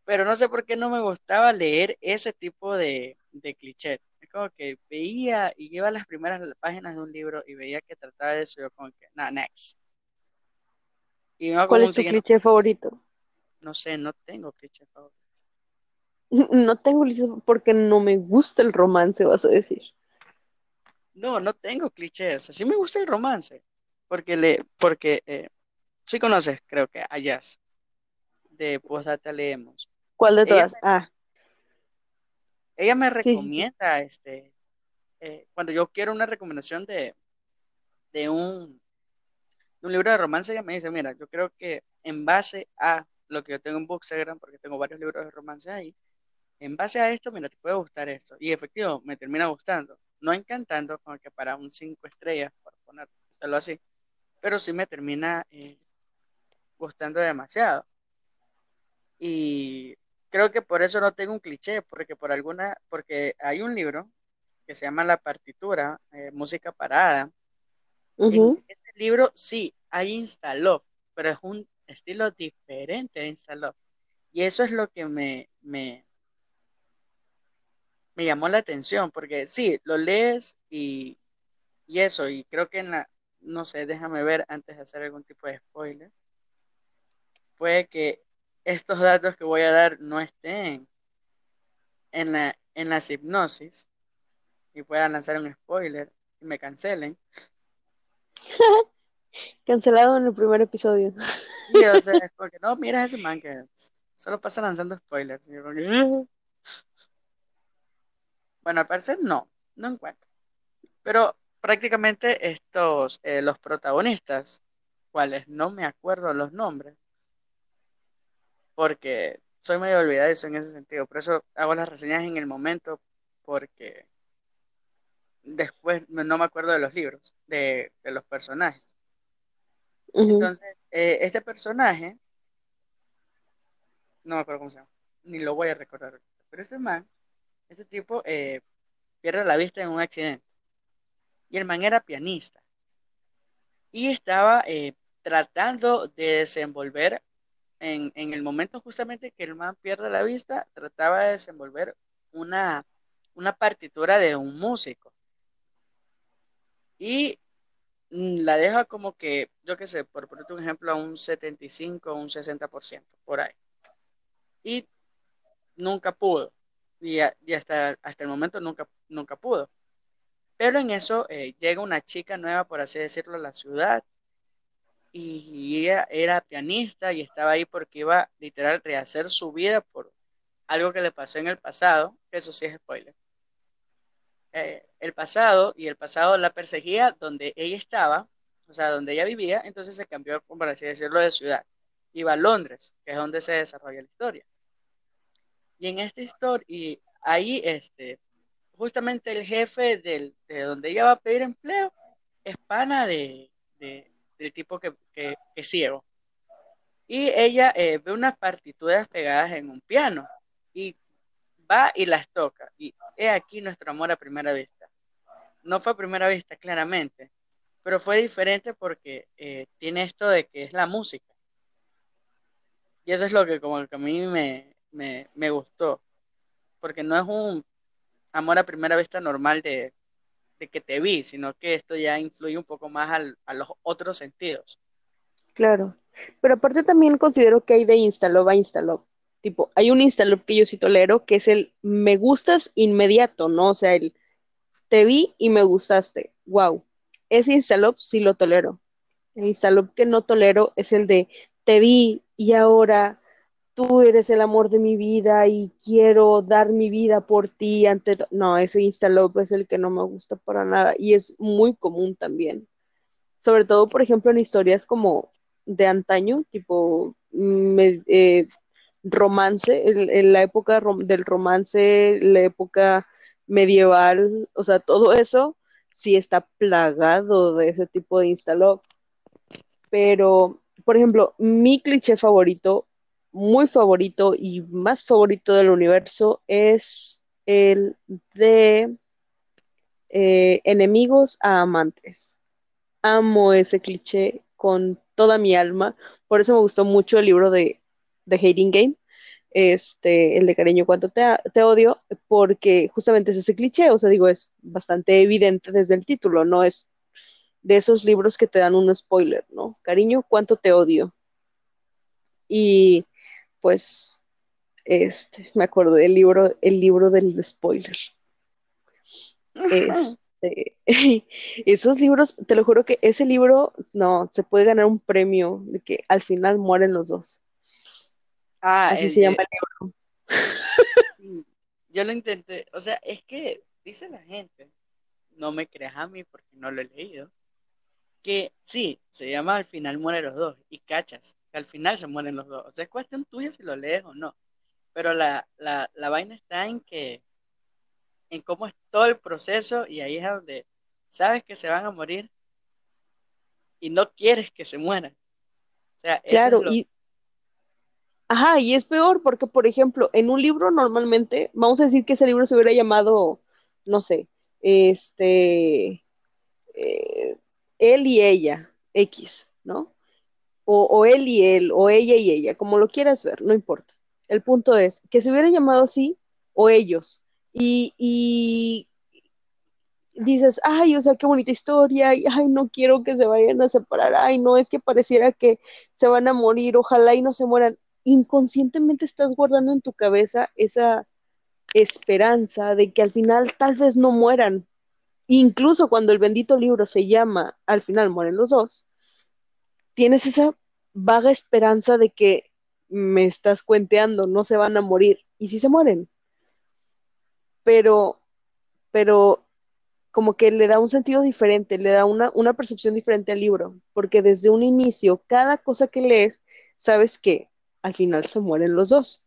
Pero no sé por qué no me gustaba leer ese tipo de, de cliché. Es como que veía y iba a las primeras páginas de un libro y veía que trataba de eso, yo como que, nada, next. Y me iba ¿Cuál es tu cliché favorito? no sé, no tengo cliché favorito. No tengo cliché porque no me gusta el romance, vas a decir. No, no tengo clichés. Así me gusta el romance. Porque le, porque eh, sí conoces, creo que a Jazz, de Postdata Leemos. ¿Cuál de Ella, todas? Ah, ella me sí, recomienda, este, eh, cuando yo quiero una recomendación de, de un, de un libro de romance, ella me dice, mira, yo creo que en base a lo que yo tengo en Bookstagram, porque tengo varios libros de romance ahí, en base a esto, mira, te puede gustar esto. Y efectivo, me termina gustando. No encantando, como que para un cinco estrellas, por ponerlo así, pero sí me termina eh, gustando demasiado. Y creo que por eso no tengo un cliché, porque por alguna, porque hay un libro que se llama La partitura, eh, música parada. En ese libro sí hay instaló, pero es un estilo diferente de instaló. Y eso es lo que me, me, me llamó la atención, porque sí, lo lees y, y eso, y creo que en la, no sé, déjame ver antes de hacer algún tipo de spoiler, puede que estos datos que voy a dar no estén en la, en las hipnosis y puedan lanzar un spoiler y me cancelen. Cancelado en el primer episodio. Sí, o sea, porque no, mira ese man que solo pasa lanzando spoilers. Bueno, al parecer no, no encuentro. Pero prácticamente estos, eh, los protagonistas, cuales no me acuerdo los nombres, porque soy medio olvidadizo en ese sentido. Por eso hago las reseñas en el momento, porque después no me acuerdo de los libros, de, de los personajes. Entonces, eh, este personaje, no me acuerdo cómo se llama, ni lo voy a recordar. Pero este man, este tipo, eh, pierde la vista en un accidente. Y el man era pianista. Y estaba eh, tratando de desenvolver, en, en el momento justamente que el man pierde la vista, trataba de desenvolver una, una partitura de un músico. Y mm, la deja como que, yo qué sé, por ponerte un ejemplo, a un 75 o un 60%, por ahí. Y nunca pudo. Y, hasta, hasta el momento nunca, nunca pudo. Pero en eso eh, llega una chica nueva, por así decirlo, a la ciudad. Y, y ella era pianista y estaba ahí porque iba literal a rehacer su vida por algo que le pasó en el pasado, que eso sí es spoiler. Eh, el pasado y el pasado la perseguía donde ella estaba, o sea, donde ella vivía, entonces se cambió, por así decirlo, de ciudad. Iba a Londres, que es donde se desarrolla la historia. Y en esta historia, y ahí, este, justamente el jefe del, de donde ella va a pedir empleo es pana de, del tipo que, que, es ciego. Y ella eh, ve unas partituras pegadas en un piano y va y las toca. Y he aquí nuestro amor a primera vista. No fue a primera vista, claramente, pero fue diferente porque eh, tiene esto de que es la música. Y eso es lo que como que a mí me, me, gustó, porque no es un amor a primera vista normal de, de, que te vi, sino que esto ya influye un poco más al, a los otros sentidos. Claro, pero aparte también considero que hay de instaló a instaló. Tipo, hay un instaló que yo sí tolero, que es el me gustas inmediato, ¿no? O sea, el te vi y me gustaste. Wow. Ese instaló sí lo tolero. El instaló que no tolero es el de te vi y ahora tú eres el amor de mi vida y quiero dar mi vida por ti ante no ese instalop es el que no me gusta para nada y es muy común también. Sobre todo por ejemplo en historias como de antaño tipo eh, romance en, la época del romance la época medieval o sea todo eso sí está plagado de ese tipo de instalop pero por ejemplo, mi cliché favorito, muy favorito y más favorito del universo es el de eh, enemigos a amantes. Amo ese cliché con toda mi alma. Por eso me gustó mucho el libro de, de Hating Game, este, el de cariño cuánto te, te, odio, porque justamente es ese cliché, o sea, digo, es bastante evidente desde el título, no es de esos libros que te dan un spoiler, ¿no? Cariño, cuánto te odio. Y pues, este, me acuerdo del libro, el libro del spoiler. Este, esos libros, te lo juro que ese libro, no, se puede ganar un premio de que al final mueren los dos. Ah, Así se llama el libro. Sí, yo lo intenté, o sea, es que dice la gente, no me creas a mí porque no lo he leído, que sí, se llama Al final mueren los dos, y cachas, que al final se mueren los dos. O sea, es cuestión tuya si lo lees o no. Pero la, la, la vaina está en que, en cómo es todo el proceso, y ahí es donde sabes que se van a morir y no quieres que se mueran. O sea, claro, y Ajá, y es peor porque, por ejemplo, en un libro normalmente, vamos a decir que ese libro se hubiera llamado, no sé, este, eh, él y ella, X, ¿no? O, él y él, o ella y ella, como lo quieras ver, no importa. El punto es que se hubiera llamado así, o ellos, y, y dices, ay, o sea, qué bonita historia, y ay, no quiero que se vayan a separar, ay, no, es que pareciera que se van a morir, ojalá y no se mueran. Inconscientemente estás guardando en tu cabeza esa esperanza de que al final tal vez no mueran, incluso cuando el bendito libro se llama Al final mueren los dos, tienes esa vaga esperanza de que me estás cuenteando, no se van a morir. Y sí se mueren. Pero, pero como que le da un sentido diferente, le da una, una percepción diferente al libro, porque desde un inicio, cada cosa que lees, sabes que al final se mueren los dos.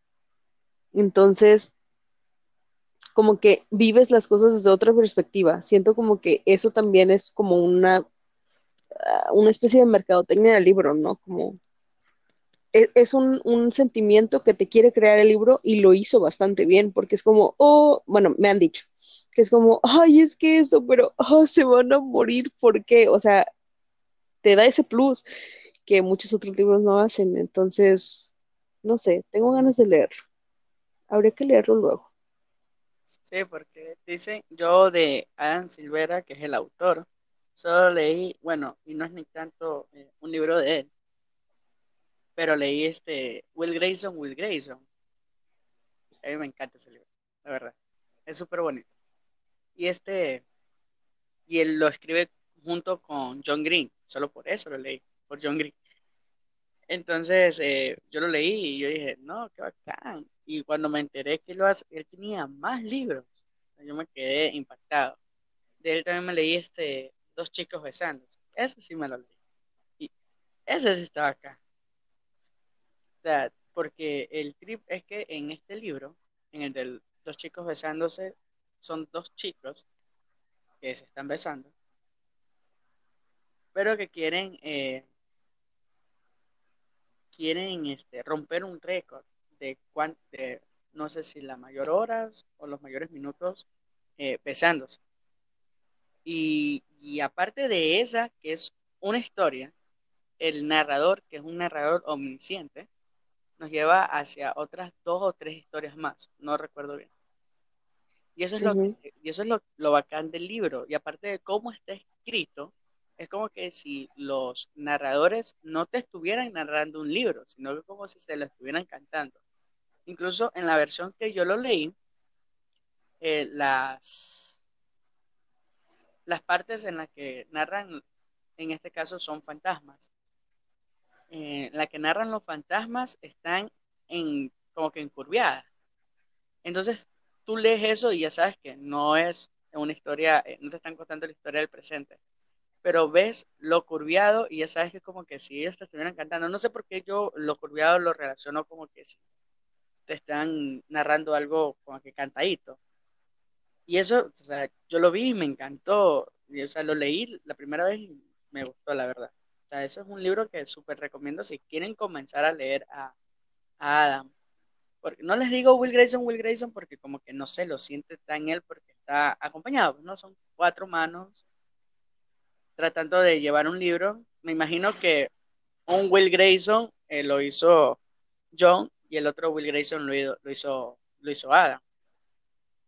Entonces, como que vives las cosas desde otra perspectiva. Siento como que eso también es como una, una especie de mercadotecnia del libro, ¿no? Como e, es, un, sentimiento que te quiere crear el libro y lo hizo bastante bien, porque es como, oh, bueno, me han dicho, que es como, ay, es que eso, pero oh, se van a morir, ¿por qué? O sea, te da ese plus que muchos otros libros no hacen. Entonces, no sé, tengo ganas de leerlo. Habría que leerlo luego. Sí, porque dicen, yo de Adam Silvera, que es el autor, solo leí, bueno, y no es ni tanto eh, un libro de él, pero leí este Will Grayson, Will Grayson. A mí me encanta ese libro, la verdad. Es súper bonito. Y este, y él lo escribe junto con John Green, solo por eso lo leí, por John Green. Entonces, eh, yo lo leí y yo dije, no, qué bacán. Y cuando me enteré que lo hace, él tenía más libros, yo me quedé impactado. De él también me leí este Dos chicos besándose. Ese sí me lo leí. Y ese sí estaba acá. O sea, porque el trip es que en este libro en el de dos chicos besándose, son dos chicos que se están besando, pero que quieren, eh, quieren este, romper un récord de, de, no sé si las mayores horas o los mayores minutos eh, besándose. Y, y aparte de esa, que es una historia, el narrador, que es un narrador omnisciente, nos lleva hacia otras dos o tres historias más, no recuerdo bien. Y eso es, lo, y eso es lo, lo, bacán del libro. Y aparte de cómo está escrito, es como que si los narradores no te estuvieran narrando un libro, sino que como si se lo estuvieran cantando. Incluso en la versión que yo lo leí, eh, las, las partes en las que narran, en este caso, son fantasmas. Eh, la que narran los fantasmas están en como que encurviadas. Entonces tú lees eso y ya sabes que no es una historia, eh, no te están contando la historia del presente, pero ves lo curviado y ya sabes que como que si ellos te estuvieran cantando, no sé por qué yo lo curviado lo relaciono como que si te están narrando algo como que cantadito. Y eso, o sea, yo lo vi y me encantó, o sea, lo leí la primera vez y me gustó, la verdad. O sea, eso es un libro que súper recomiendo si quieren comenzar a leer a, Adam. Porque no les digo Will Grayson, Will Grayson, porque como que no se lo siente tan él porque está acompañado, ¿no? Son cuatro manos tratando de llevar un libro. Me imagino que un Will Grayson eh, lo hizo John y el otro Will Grayson lo, lo, hizo, lo hizo Adam.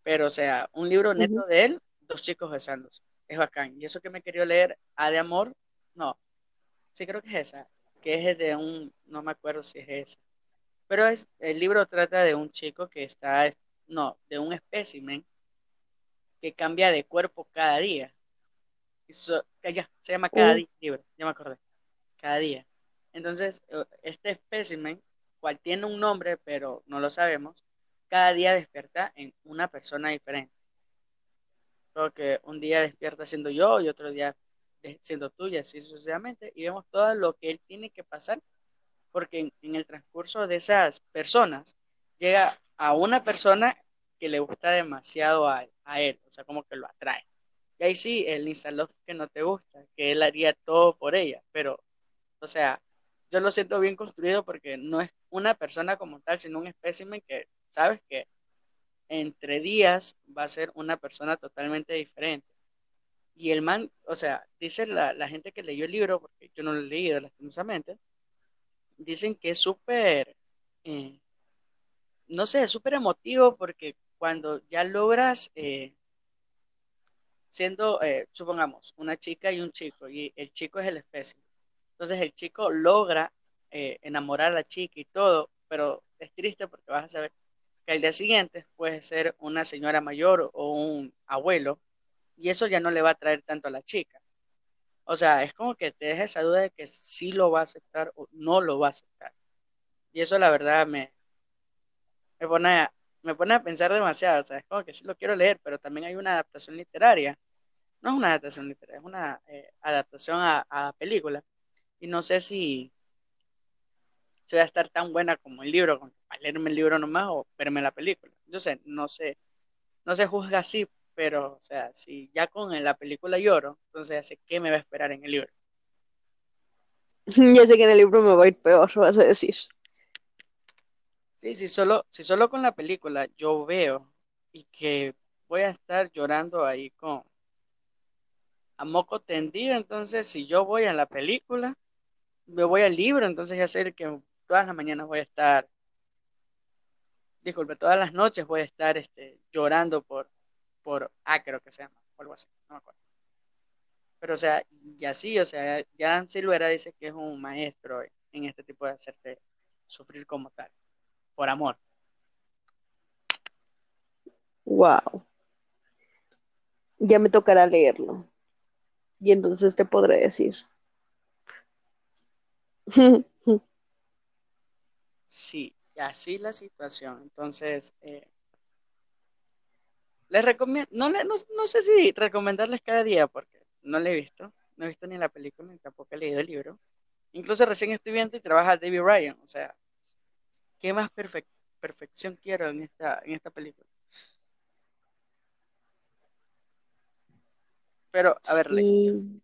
Pero, o sea, un libro neto de él, dos chicos besándose. Es bacán. Y eso que me quería leer, A de Amor, no, Sí, creo que es esa, que es de un, no me acuerdo si es esa. Pero es, el libro trata de un chico que está, no, de un espécimen que cambia de cuerpo cada día. Ya, se llama cada día, libro, ya me acordé. Cada día. Entonces, eh, este espécimen, cual tiene un nombre, pero no lo sabemos, cada día despierta en una persona diferente. Porque un día despierta siendo yo y otro día siendo tuya, así sucesivamente, y vemos todo lo que él tiene que pasar, porque en, el transcurso de esas personas llega a una persona que le gusta demasiado a, él, o sea, como que lo atrae. Y ahí sí, el instaló que no te gusta, que él haría todo por ella, pero, o sea, yo lo siento bien construido porque no es una persona como tal, sino un espécimen que, sabes que entre días va a ser una persona totalmente diferente. Y el man, o sea, dice la, gente que leyó el libro, porque yo no lo he leído lastimosamente, dicen que es súper, eh, no sé, súper emotivo porque cuando ya logras, eh, siendo, eh, supongamos, una chica y un chico, y el chico es el especie, entonces el chico logra enamorar a la chica y todo, pero es triste porque vas a saber que al día siguiente puede ser una señora mayor o un abuelo y eso ya no le va a traer tanto a la chica. O sea, es como que te deja esa duda de que sí lo va a aceptar o no lo va a aceptar. Y eso la verdad me, me, pone, a, me pone a pensar demasiado. O sea, es como que sí lo quiero leer, pero también hay una adaptación literaria. No es una adaptación literaria, es una eh, adaptación a, a película. Y no sé si, si va a estar tan buena como el libro, para leerme el libro nomás o verme la película. Yo sé, no sé, no se juzga así, pero, o sea, si ya con la película lloro, entonces ya sé qué me va a esperar en el libro. Ya sé que en el libro me va a ir peor, vas a decir. Sí, sí, solo, si solo con la película yo veo y que voy a estar llorando ahí con a moco tendido, entonces si yo voy a la película, me voy al libro, entonces ya sé que todas las mañanas voy a estar, disculpe, todas las noches voy a estar este, llorando por, por A, creo que se llama, o algo así, no me acuerdo. Pero, o sea, y así, o sea, ya Silvera dice que es un maestro en este tipo de hacerte sufrir como tal, por amor. Wow. Ya me tocará leerlo. Y entonces te podré decir. Sí, así la situación. Entonces, eh, les recomiendo, no, no, sé si recomendarles cada día, porque no le he visto, no he visto ni la película, ni tampoco he leído el libro. Incluso recién estoy viendo y trabaja David Ryan, o sea, ¿qué más perfección quiero en esta, en esta película. Pero, a ver,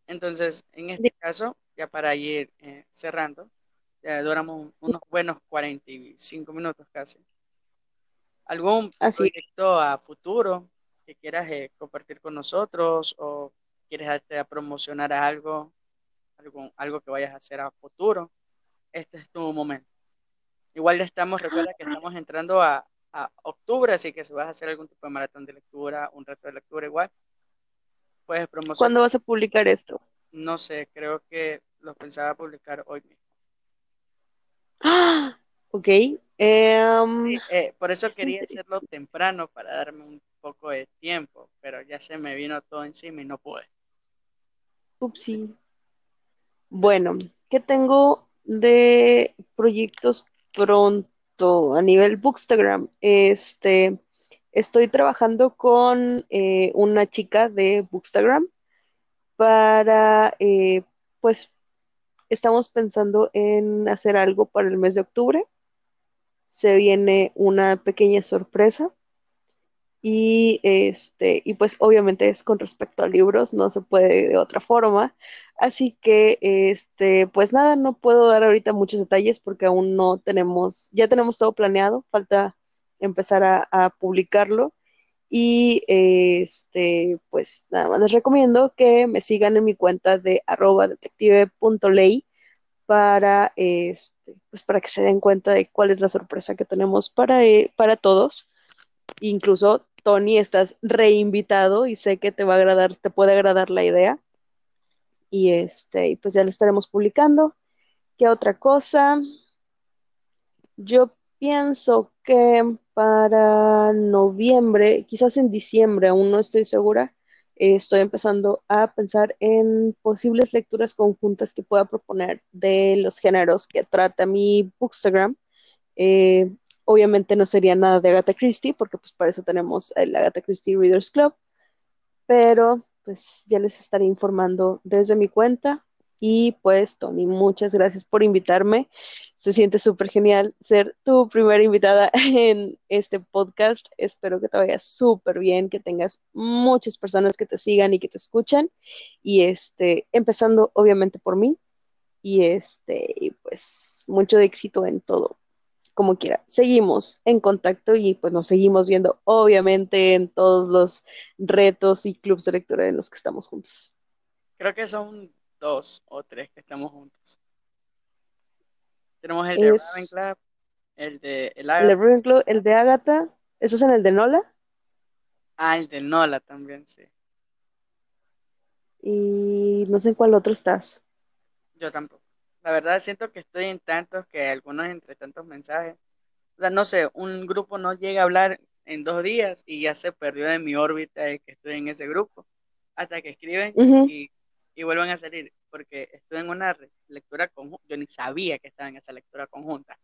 entonces, en este caso, ya para ir eh, cerrando, ya duramos unos buenos 45 minutos casi. ¿Algún proyecto a futuro que quieras eh, compartir con nosotros o quieres darte a promocionar algo, algo, algo que vayas a hacer a futuro? Este es tu momento. Igual ya estamos, recuerda que estamos entrando a, a octubre, así que si vas a hacer algún tipo de maratón de lectura, un reto de lectura igual, puedes promocionar. ¿Cuándo vas a publicar esto? No sé, creo que lo pensaba publicar hoy mismo. ¡Ah! Ok. Em, eh, por eso quería hacerlo temprano para darme un poco de tiempo, pero ya se me vino todo encima y no pude. Upsi. Bueno, ¿qué tengo de proyectos pronto a nivel Bookstagram? Este, estoy trabajando con eh, una chica de Bookstagram para, eh, pues, estamos pensando en hacer algo para el mes de octubre. Se viene una pequeña sorpresa. Y este, y pues obviamente es con respecto a libros, no se puede de otra forma. Así que este, pues nada, no puedo dar ahorita muchos detalles porque aún no tenemos, ya tenemos todo planeado, falta empezar a, a publicarlo. Y este, pues nada más les recomiendo que me sigan en mi cuenta de arroba detective.ley para, este, pues para que se den cuenta de cuál es la sorpresa que tenemos para, eh, para todos. Incluso, Tony, estás reinvitado y sé que te va a agradar, te puede agradar la idea. Y este, pues ya lo estaremos publicando. ¿Qué otra cosa? Yo pienso que para noviembre, quizás en diciembre, aún no estoy segura, eh, estoy empezando a pensar en posibles lecturas conjuntas que pueda proponer de los géneros que trata mi Bookstagram. Eh, obviamente no sería nada de Agatha Christie, porque pues para eso tenemos el Agatha Christie Readers Club, pero pues ya les estaré informando desde mi cuenta. Y pues, Tony, muchas gracias por invitarme. Se siente súper genial ser tu primera invitada en este podcast. Espero que te vaya súper bien, que tengas muchas personas que te sigan y que te escuchan. Y este, empezando obviamente por mí. Y este, pues mucho éxito en todo, como quiera. Seguimos en contacto y pues nos seguimos viendo obviamente en todos los retos y clubes de lectura en los que estamos juntos. Creo que son dos o tres que estamos juntos. Tenemos el de Ravenclaw, el de el, de el de Agatha, ¿eso es en el de Nola? Ah, el de Nola también, sí. Y no sé en cuál otro estás. Yo tampoco. La verdad siento que estoy en tantos que algunos entre tantos mensajes. O sea, no sé, un grupo no llega a hablar en dos días y ya se perdió de mi órbita de que estoy en ese grupo. Hasta que escriben y y vuelvan a salir, porque estuve en una lectura conjunta, yo ni sabía que estaba en esa lectura conjunta,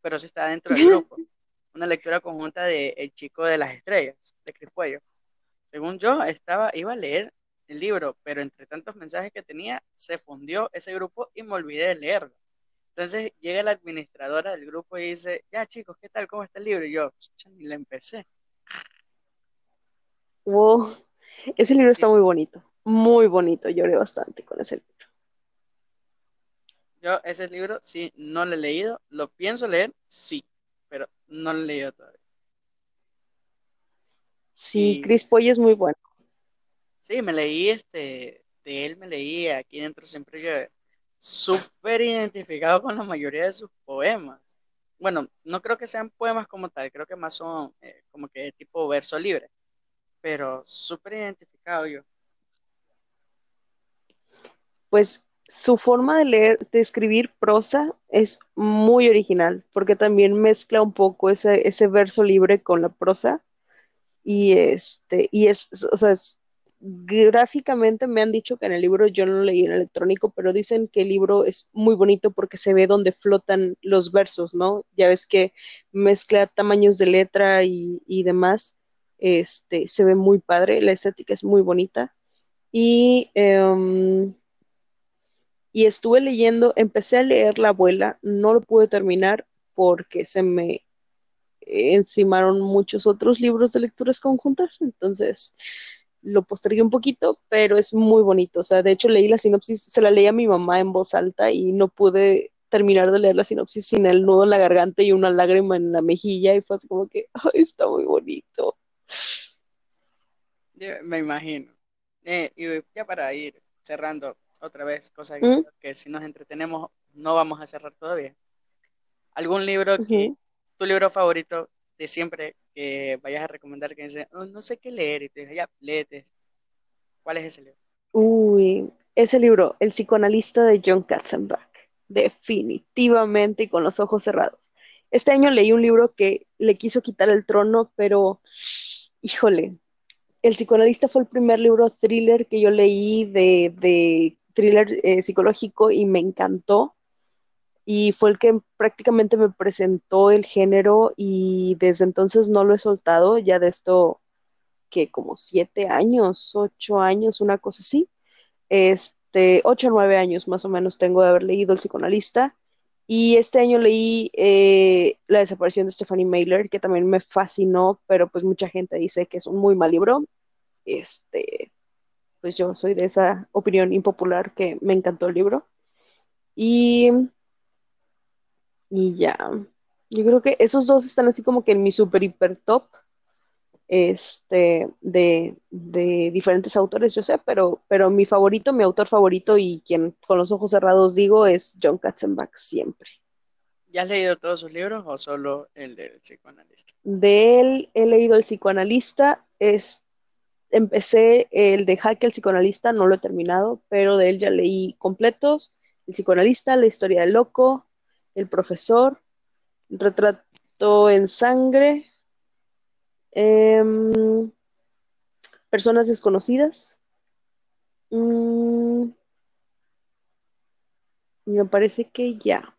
pero sí estaba dentro del grupo, una lectura conjunta de El chico de las estrellas, de Crispuello. Según yo, estaba, iba a leer el libro, pero entre tantos mensajes que tenía, se fundió ese grupo y me olvidé de leerlo. Entonces llega la administradora del grupo y dice, ya chicos, ¿qué tal? ¿Cómo está el libro? Y yo, ni le empecé. Wow, ese libro está muy bonito muy bonito, lloré bastante con ese libro. Yo ese libro sí, no lo he leído, lo pienso leer, sí, pero no lo he leído todavía. Sí, Chris Poy es muy bueno. Sí, me leí este, de él me leí aquí dentro siempre yo súper identificado con la mayoría de sus poemas. Bueno, no creo que sean poemas como tal, creo que más son eh, como que tipo verso libre, pero súper identificado yo pues su forma de leer, de escribir prosa es muy original, porque también mezcla un poco ese, ese verso libre con la prosa. Y este, y es, o sea, gráficamente me han dicho que en el libro yo no lo leí en electrónico, pero dicen que el libro es muy bonito porque se ve donde flotan los versos, ¿no? Ya ves que mezcla tamaños de letra y, y demás. Este, se ve muy padre, la estética es muy bonita. Y em, y estuve leyendo, empecé a leer La abuela, no lo pude terminar porque se me, encimaron muchos otros libros de lecturas conjuntas, entonces lo postergué un poquito, pero es muy bonito. O sea, de hecho leí la sinopsis, se la leí a mi mamá en voz alta y no pude terminar de leer la sinopsis sin el nudo en la garganta y una lágrima en la mejilla y fue así como que, ay, está muy bonito. me imagino. Eh, y ya para ir cerrando otra vez, cosa ¿Mm? que, si nos entretenemos no vamos a cerrar todavía. ¿Algún libro que, tu libro favorito de siempre que vayas a recomendar que dice, oh, no sé qué leer y te dice, ya, léete. ¿Cuál es ese libro? Uy, ese libro, El psicoanalista de John Katzenbach, definitivamente y con los ojos cerrados. Este año leí un libro que le quiso quitar el trono, pero híjole, El psicoanalista fue el primer libro thriller que yo leí de, de thriller eh, psicológico y me encantó. Y fue el que prácticamente me presentó el género y desde entonces no lo he soltado, ya de esto que como siete años, ocho años, una cosa así, este, ocho o nueve años más o menos tengo de haber leído El psicoanalista. Y este año leí eh, La desaparición de Stephanie Mailer, que también me fascinó, pero pues mucha gente dice que es un muy mal libro, este, pues yo soy de esa opinión impopular que me encantó el libro. Y y ya, yo creo que esos dos están así como que en mi super hiper top este, de, de diferentes autores, yo sé, pero, pero mi favorito, mi autor favorito y quien con los ojos cerrados digo es John Katzenbach siempre. ¿Ya has leído todos sus libros o solo el del psicoanalista? De él he leído el psicoanalista, es, empecé el de Jaque el psicoanalista, no lo he terminado, pero de él ya leí completos, el psicoanalista, la historia del loco, el profesor, retrato en sangre, em, personas desconocidas. Mm, me parece que ya.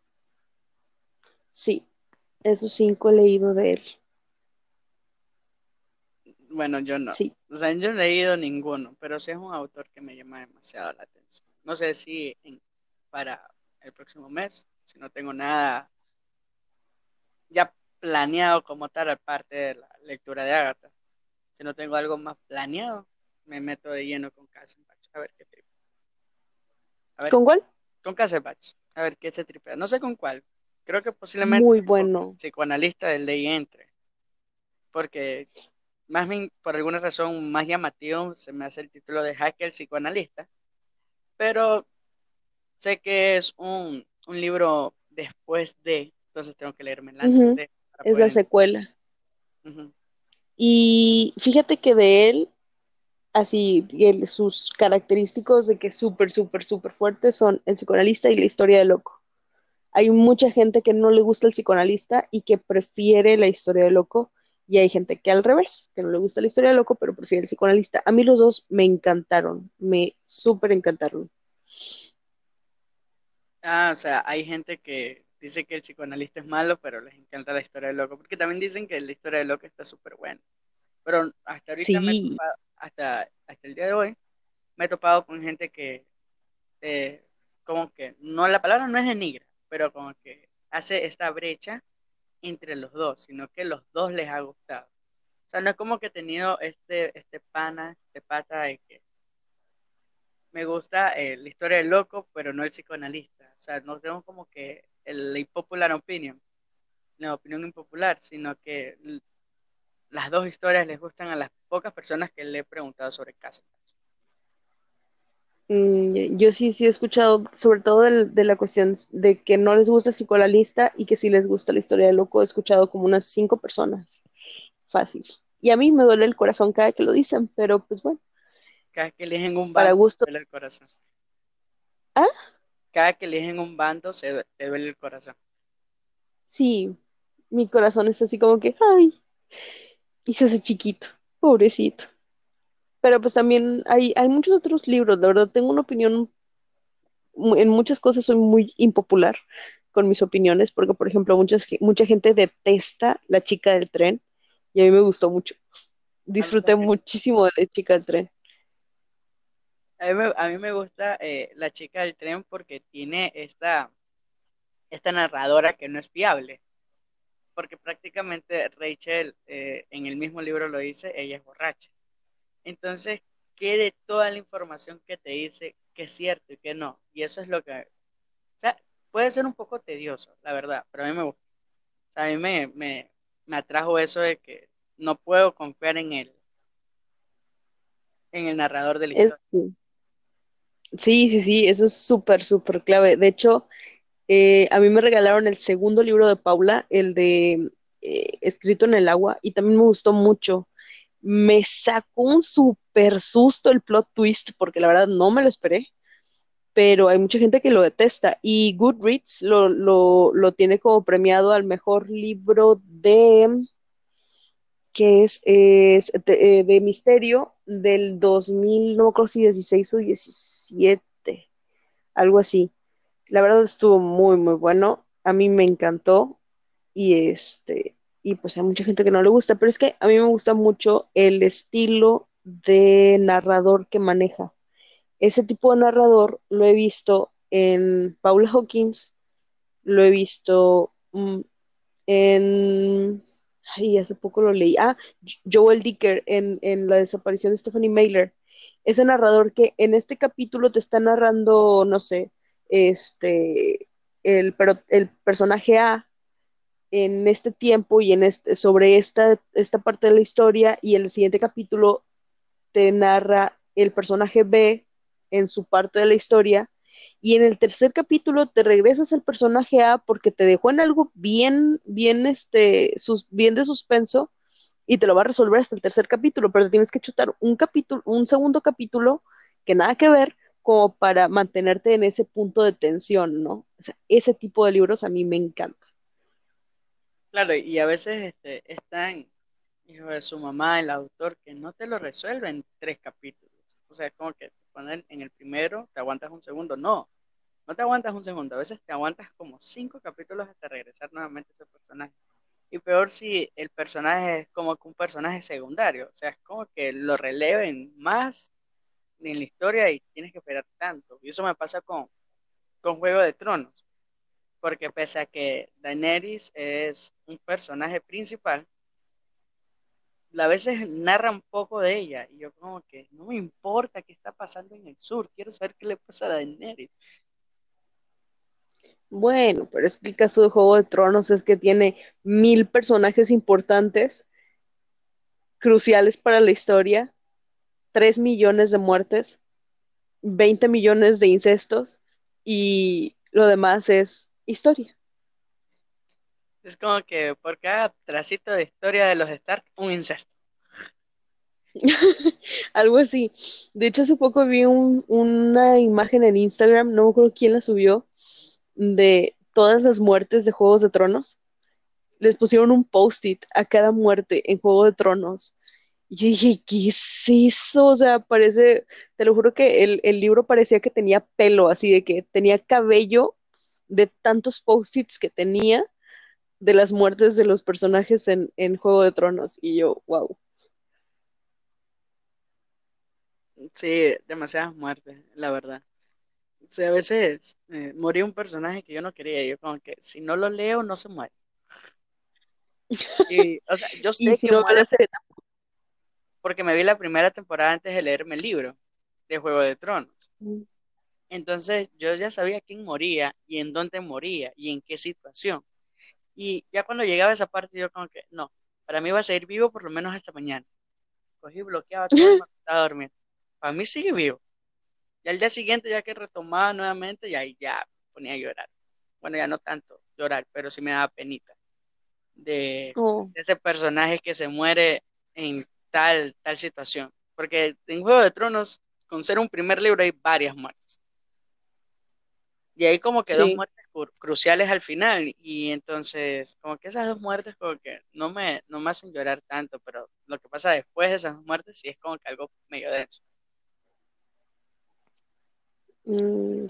Sí, esos cinco he leído de él. Bueno, yo no. Sí. O sea, yo no he leído ninguno, pero sí es un autor que me llama demasiado la atención. No sé si para el próximo mes si no tengo nada ya planeado como tal, aparte de la lectura de Agatha. Si no tengo algo más planeado, me meto de lleno con Kassenbach. A ver qué tripe. ¿Con cuál? Con Kassenbach. A ver qué se tripea. No sé con cuál. Creo que posiblemente. Muy bueno. Psicoanalista del y entre. Porque más bien, por alguna razón más llamativo se me hace el título de Hacker psicoanalista. Pero sé que es un un libro después de, entonces tengo que leerme el antes de. Es la secuela. Y fíjate que de él, así, sus característicos de que es súper, súper, súper fuerte son el psicoanalista y la historia de loco. Hay mucha gente que no le gusta el psicoanalista y que prefiere la historia de loco, y hay gente que al revés, que no le gusta la historia de loco, pero prefiere el psicoanalista. A mí los dos me encantaron, me súper encantaron. Ah, o sea, hay gente que dice que el psicoanalista es malo, pero les encanta la historia del loco, porque también dicen que la historia del loco está súper buena. Pero hasta ahorita, me he topado, hasta, hasta el día de hoy, me he topado con gente que, eh, como que, no, la palabra no es denigra, pero como que hace esta brecha entre los dos, sino que los dos les ha gustado. O sea, no es como que he tenido este, este pana, este pata de que me gusta eh, la historia del loco, pero no el psicoanalista. O sea, no tenemos como que el, la impopular opinion, la opinión impopular, sino que las dos historias les gustan a las pocas personas que le he preguntado sobre casos. Mm, yo sí, sí he escuchado, sobre todo de, la cuestión de que no les gusta psicoanalista y que sí les gusta la historia del loco, he escuchado como unas cinco personas. Fácil. Y a mí me duele el corazón cada que lo dicen, pero pues bueno. Cada que eligen un para gusto. duele el corazón. ¿Ah? cada que eligen un bando se te duele el corazón. Sí, mi corazón es así como que, ay, y se hace chiquito, pobrecito. Pero pues también hay, hay muchos otros libros, la verdad, tengo una opinión, en muchas cosas soy muy impopular con mis opiniones, porque por ejemplo, muchas, mucha gente detesta La chica del tren, y a mí me gustó mucho. Disfruté muchísimo de La chica del tren. A mí me, gusta eh, La chica del tren porque tiene esta, esta narradora que no es fiable. porque prácticamente Rachel eh, en el mismo libro lo dice, ella es borracha. Entonces, ¿qué de toda la información que te dice que es cierto y que no? Y eso es lo que, o sea, puede ser un poco tedioso, la verdad, pero a mí me gusta. O sea, a mí me, me, me atrajo eso de que no puedo confiar en él, en el narrador del Es- historia. sí, sí, sí, eso es súper, súper clave. De hecho, eh, a mí me regalaron el segundo libro de Paula, el de eh, Escrito en el agua, y también me gustó mucho. Me sacó un súper susto el plot twist, porque la verdad no me lo esperé, pero hay mucha gente que lo detesta. Y Goodreads lo, lo, lo tiene como premiado al mejor libro de, que es, de, eh, de misterio del 2000, no me acuerdo si 16 o 17, algo así. La verdad estuvo muy, muy bueno. A mí me encantó y este, y pues hay mucha gente que no le gusta, pero es que a mí me gusta mucho el estilo de narrador que maneja. Ese tipo de narrador lo he visto en Paula Hawkins, lo he visto mm, en, ay, hace poco lo leí, ah, Joel Dicker en, en la desaparición de Stephanie Mailer. Ese narrador que en este capítulo te está narrando, no sé, este, el, pero el personaje A en este tiempo y en este, sobre esta, esta parte de la historia y el siguiente capítulo te narra el personaje B en su parte de la historia y en el tercer capítulo te regresas al personaje A porque te dejó en algo bien, bien, este, sus, bien de suspenso y te lo va a resolver hasta el tercer capítulo, pero te tienes que chutar un capítulo, un segundo capítulo que nada que ver como para mantenerte en ese punto de tensión, ¿no? O sea, ese tipo de libros a mí me encanta. Claro, y a veces este, están, hijo de su mamá, el autor, que no te lo resuelve en tres capítulos. O sea, es como que te ponen en el primero, te aguantas un segundo. No, no te aguantas un segundo. A veces te aguantas como cinco capítulos hasta regresar nuevamente a ese personaje. Y peor si el personaje es como que un personaje secundario. O sea, es como que lo releven más en la historia y tienes que esperar tanto. Y eso me pasa con, con Juego de Tronos. Porque pese a que Daenerys es un personaje principal, a veces narra un poco de ella y yo como que no me importa qué está pasando en el sur, quiero saber qué le pasa a Daenerys. Bueno, pero es que el caso de Juego de Tronos es que tiene mil personajes importantes, cruciales para la historia, tres millones de muertes, 20 millones de incestos y lo demás es historia. Es como que por cada tracito de historia de los Stark, un incesto. Algo así. De hecho, hace poco vi un, una imagen en Instagram, no me acuerdo quién la subió, de todas las muertes de Juegos de Tronos. Les pusieron un post-it a cada muerte en Juego de Tronos. Y yo dije, ¿qué es eso? O sea, parece, te lo juro que el, el libro parecía que tenía pelo, así de que tenía cabello de tantos post-its que tenía de las muertes de los personajes en, en Juego de Tronos. Y yo, wow. Sí, demasiadas muertes, la verdad. O sea, a veces eh, moría un personaje que yo no quería. Yo como que si no lo leo, no se muere. Y, o sea, yo sé si que no muere porque me vi la primera temporada antes de leerme el libro de Juego de Tronos. tampoco. Entonces yo ya sabía quién moría y en dónde moría y en qué situación. Y ya cuando llegaba a esa parte, yo como que, no, para mí va a seguir vivo por lo menos hasta mañana. Cogí, bloqueaba todo y me acostaba a dormir. Para mí sigue vivo. Y al día siguiente, ya que retomaba nuevamente, y ahí ya ponía a llorar. Bueno, ya no tanto llorar, pero sí me daba penita de, Oh, de ese personaje que se muere en tal, tal situación. Porque en Juego de Tronos, con ser un primer libro, hay varias muertes. Y hay como que dos muertes cru- cruciales al final. Y entonces, como que esas dos muertes como que no me, no me hacen llorar tanto, pero lo que pasa después de esas dos muertes sí es como que algo medio denso. Mm,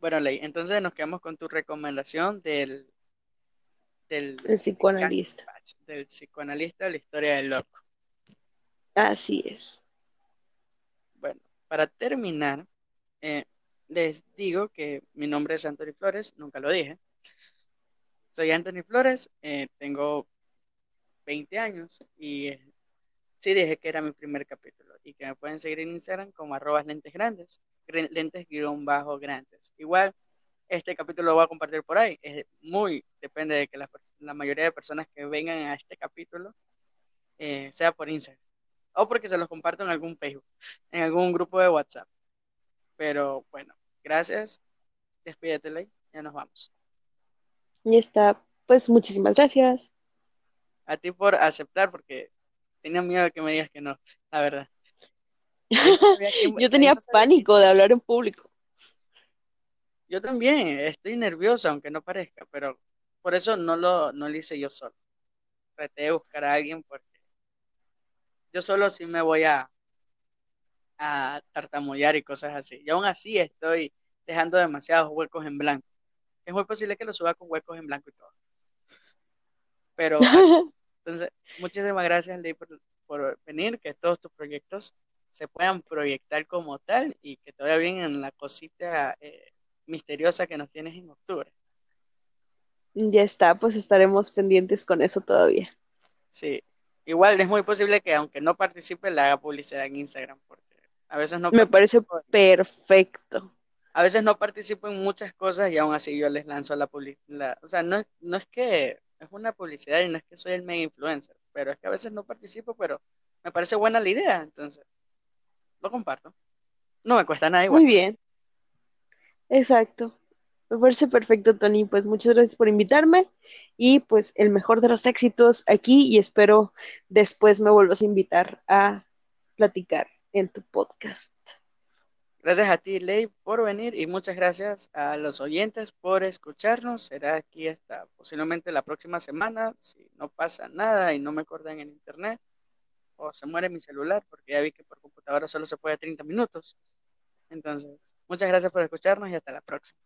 Bueno, Ley, entonces nos quedamos con tu recomendación del, del, el psicoanalista. Del psicoanalista de la historia del loco. Así es. Bueno, para terminar, eh, les digo que mi nombre es Anthony Flores, nunca lo dije. Soy Anthony Flores, eh, tengo 20 años y eh, sí dije que era mi primer capítulo y que me pueden seguir en Instagram como arrobas lentes grandes, lentes guion bajo grandes. Igual, este capítulo lo voy a compartir por ahí. Es muy, depende de que la, la mayoría de personas que vengan a este capítulo eh, sea por Instagram o porque se los comparto en algún Facebook, en algún grupo de WhatsApp. Pero bueno, gracias. Despídete, Ley. Ya nos vamos. Y está. Pues muchísimas gracias. A ti por aceptar, porque tenía miedo de que me digas que no, la verdad. Yo tenía pánico de hablar en público. Yo también, estoy nervioso, aunque no parezca, pero por eso no lo, no lo hice yo solo. Traté de buscar a alguien porque yo solo sí me voy a, a tartamudear y cosas así. Y aún así estoy dejando demasiados huecos en blanco. Es muy posible que lo suba con huecos en blanco y todo. Pero, entonces, muchísimas gracias, Ley, por, por, venir, que todos tus proyectos se puedan proyectar como tal y que todavía bien en la cosita eh, misteriosa que nos tienes en octubre. Ya está, pues estaremos pendientes con eso todavía. Sí, Igual es muy posible que aunque no participe, le haga publicidad en Instagram, porque a veces no... Me parece perfecto. A veces no participo en muchas cosas y aún así yo les lanzo la publicidad. O sea, no, no es que es una publicidad y no es que soy el mega influencer, pero es que a veces no participo, pero me parece buena la idea, entonces lo comparto. No me cuesta nada igual. Muy bien. Exacto. Me parece perfecto, Tony. Pues muchas gracias por invitarme y pues el mejor de los éxitos aquí y espero después me vuelvas a invitar a platicar en tu podcast. Gracias a ti, Ley, por venir y muchas gracias a los oyentes por escucharnos. Será aquí hasta posiblemente la próxima semana, si no pasa nada y no me acordan en internet o se muere mi celular, porque ya vi que por computadora solo se puede 30 minutos. Entonces, muchas gracias por escucharnos y hasta la próxima.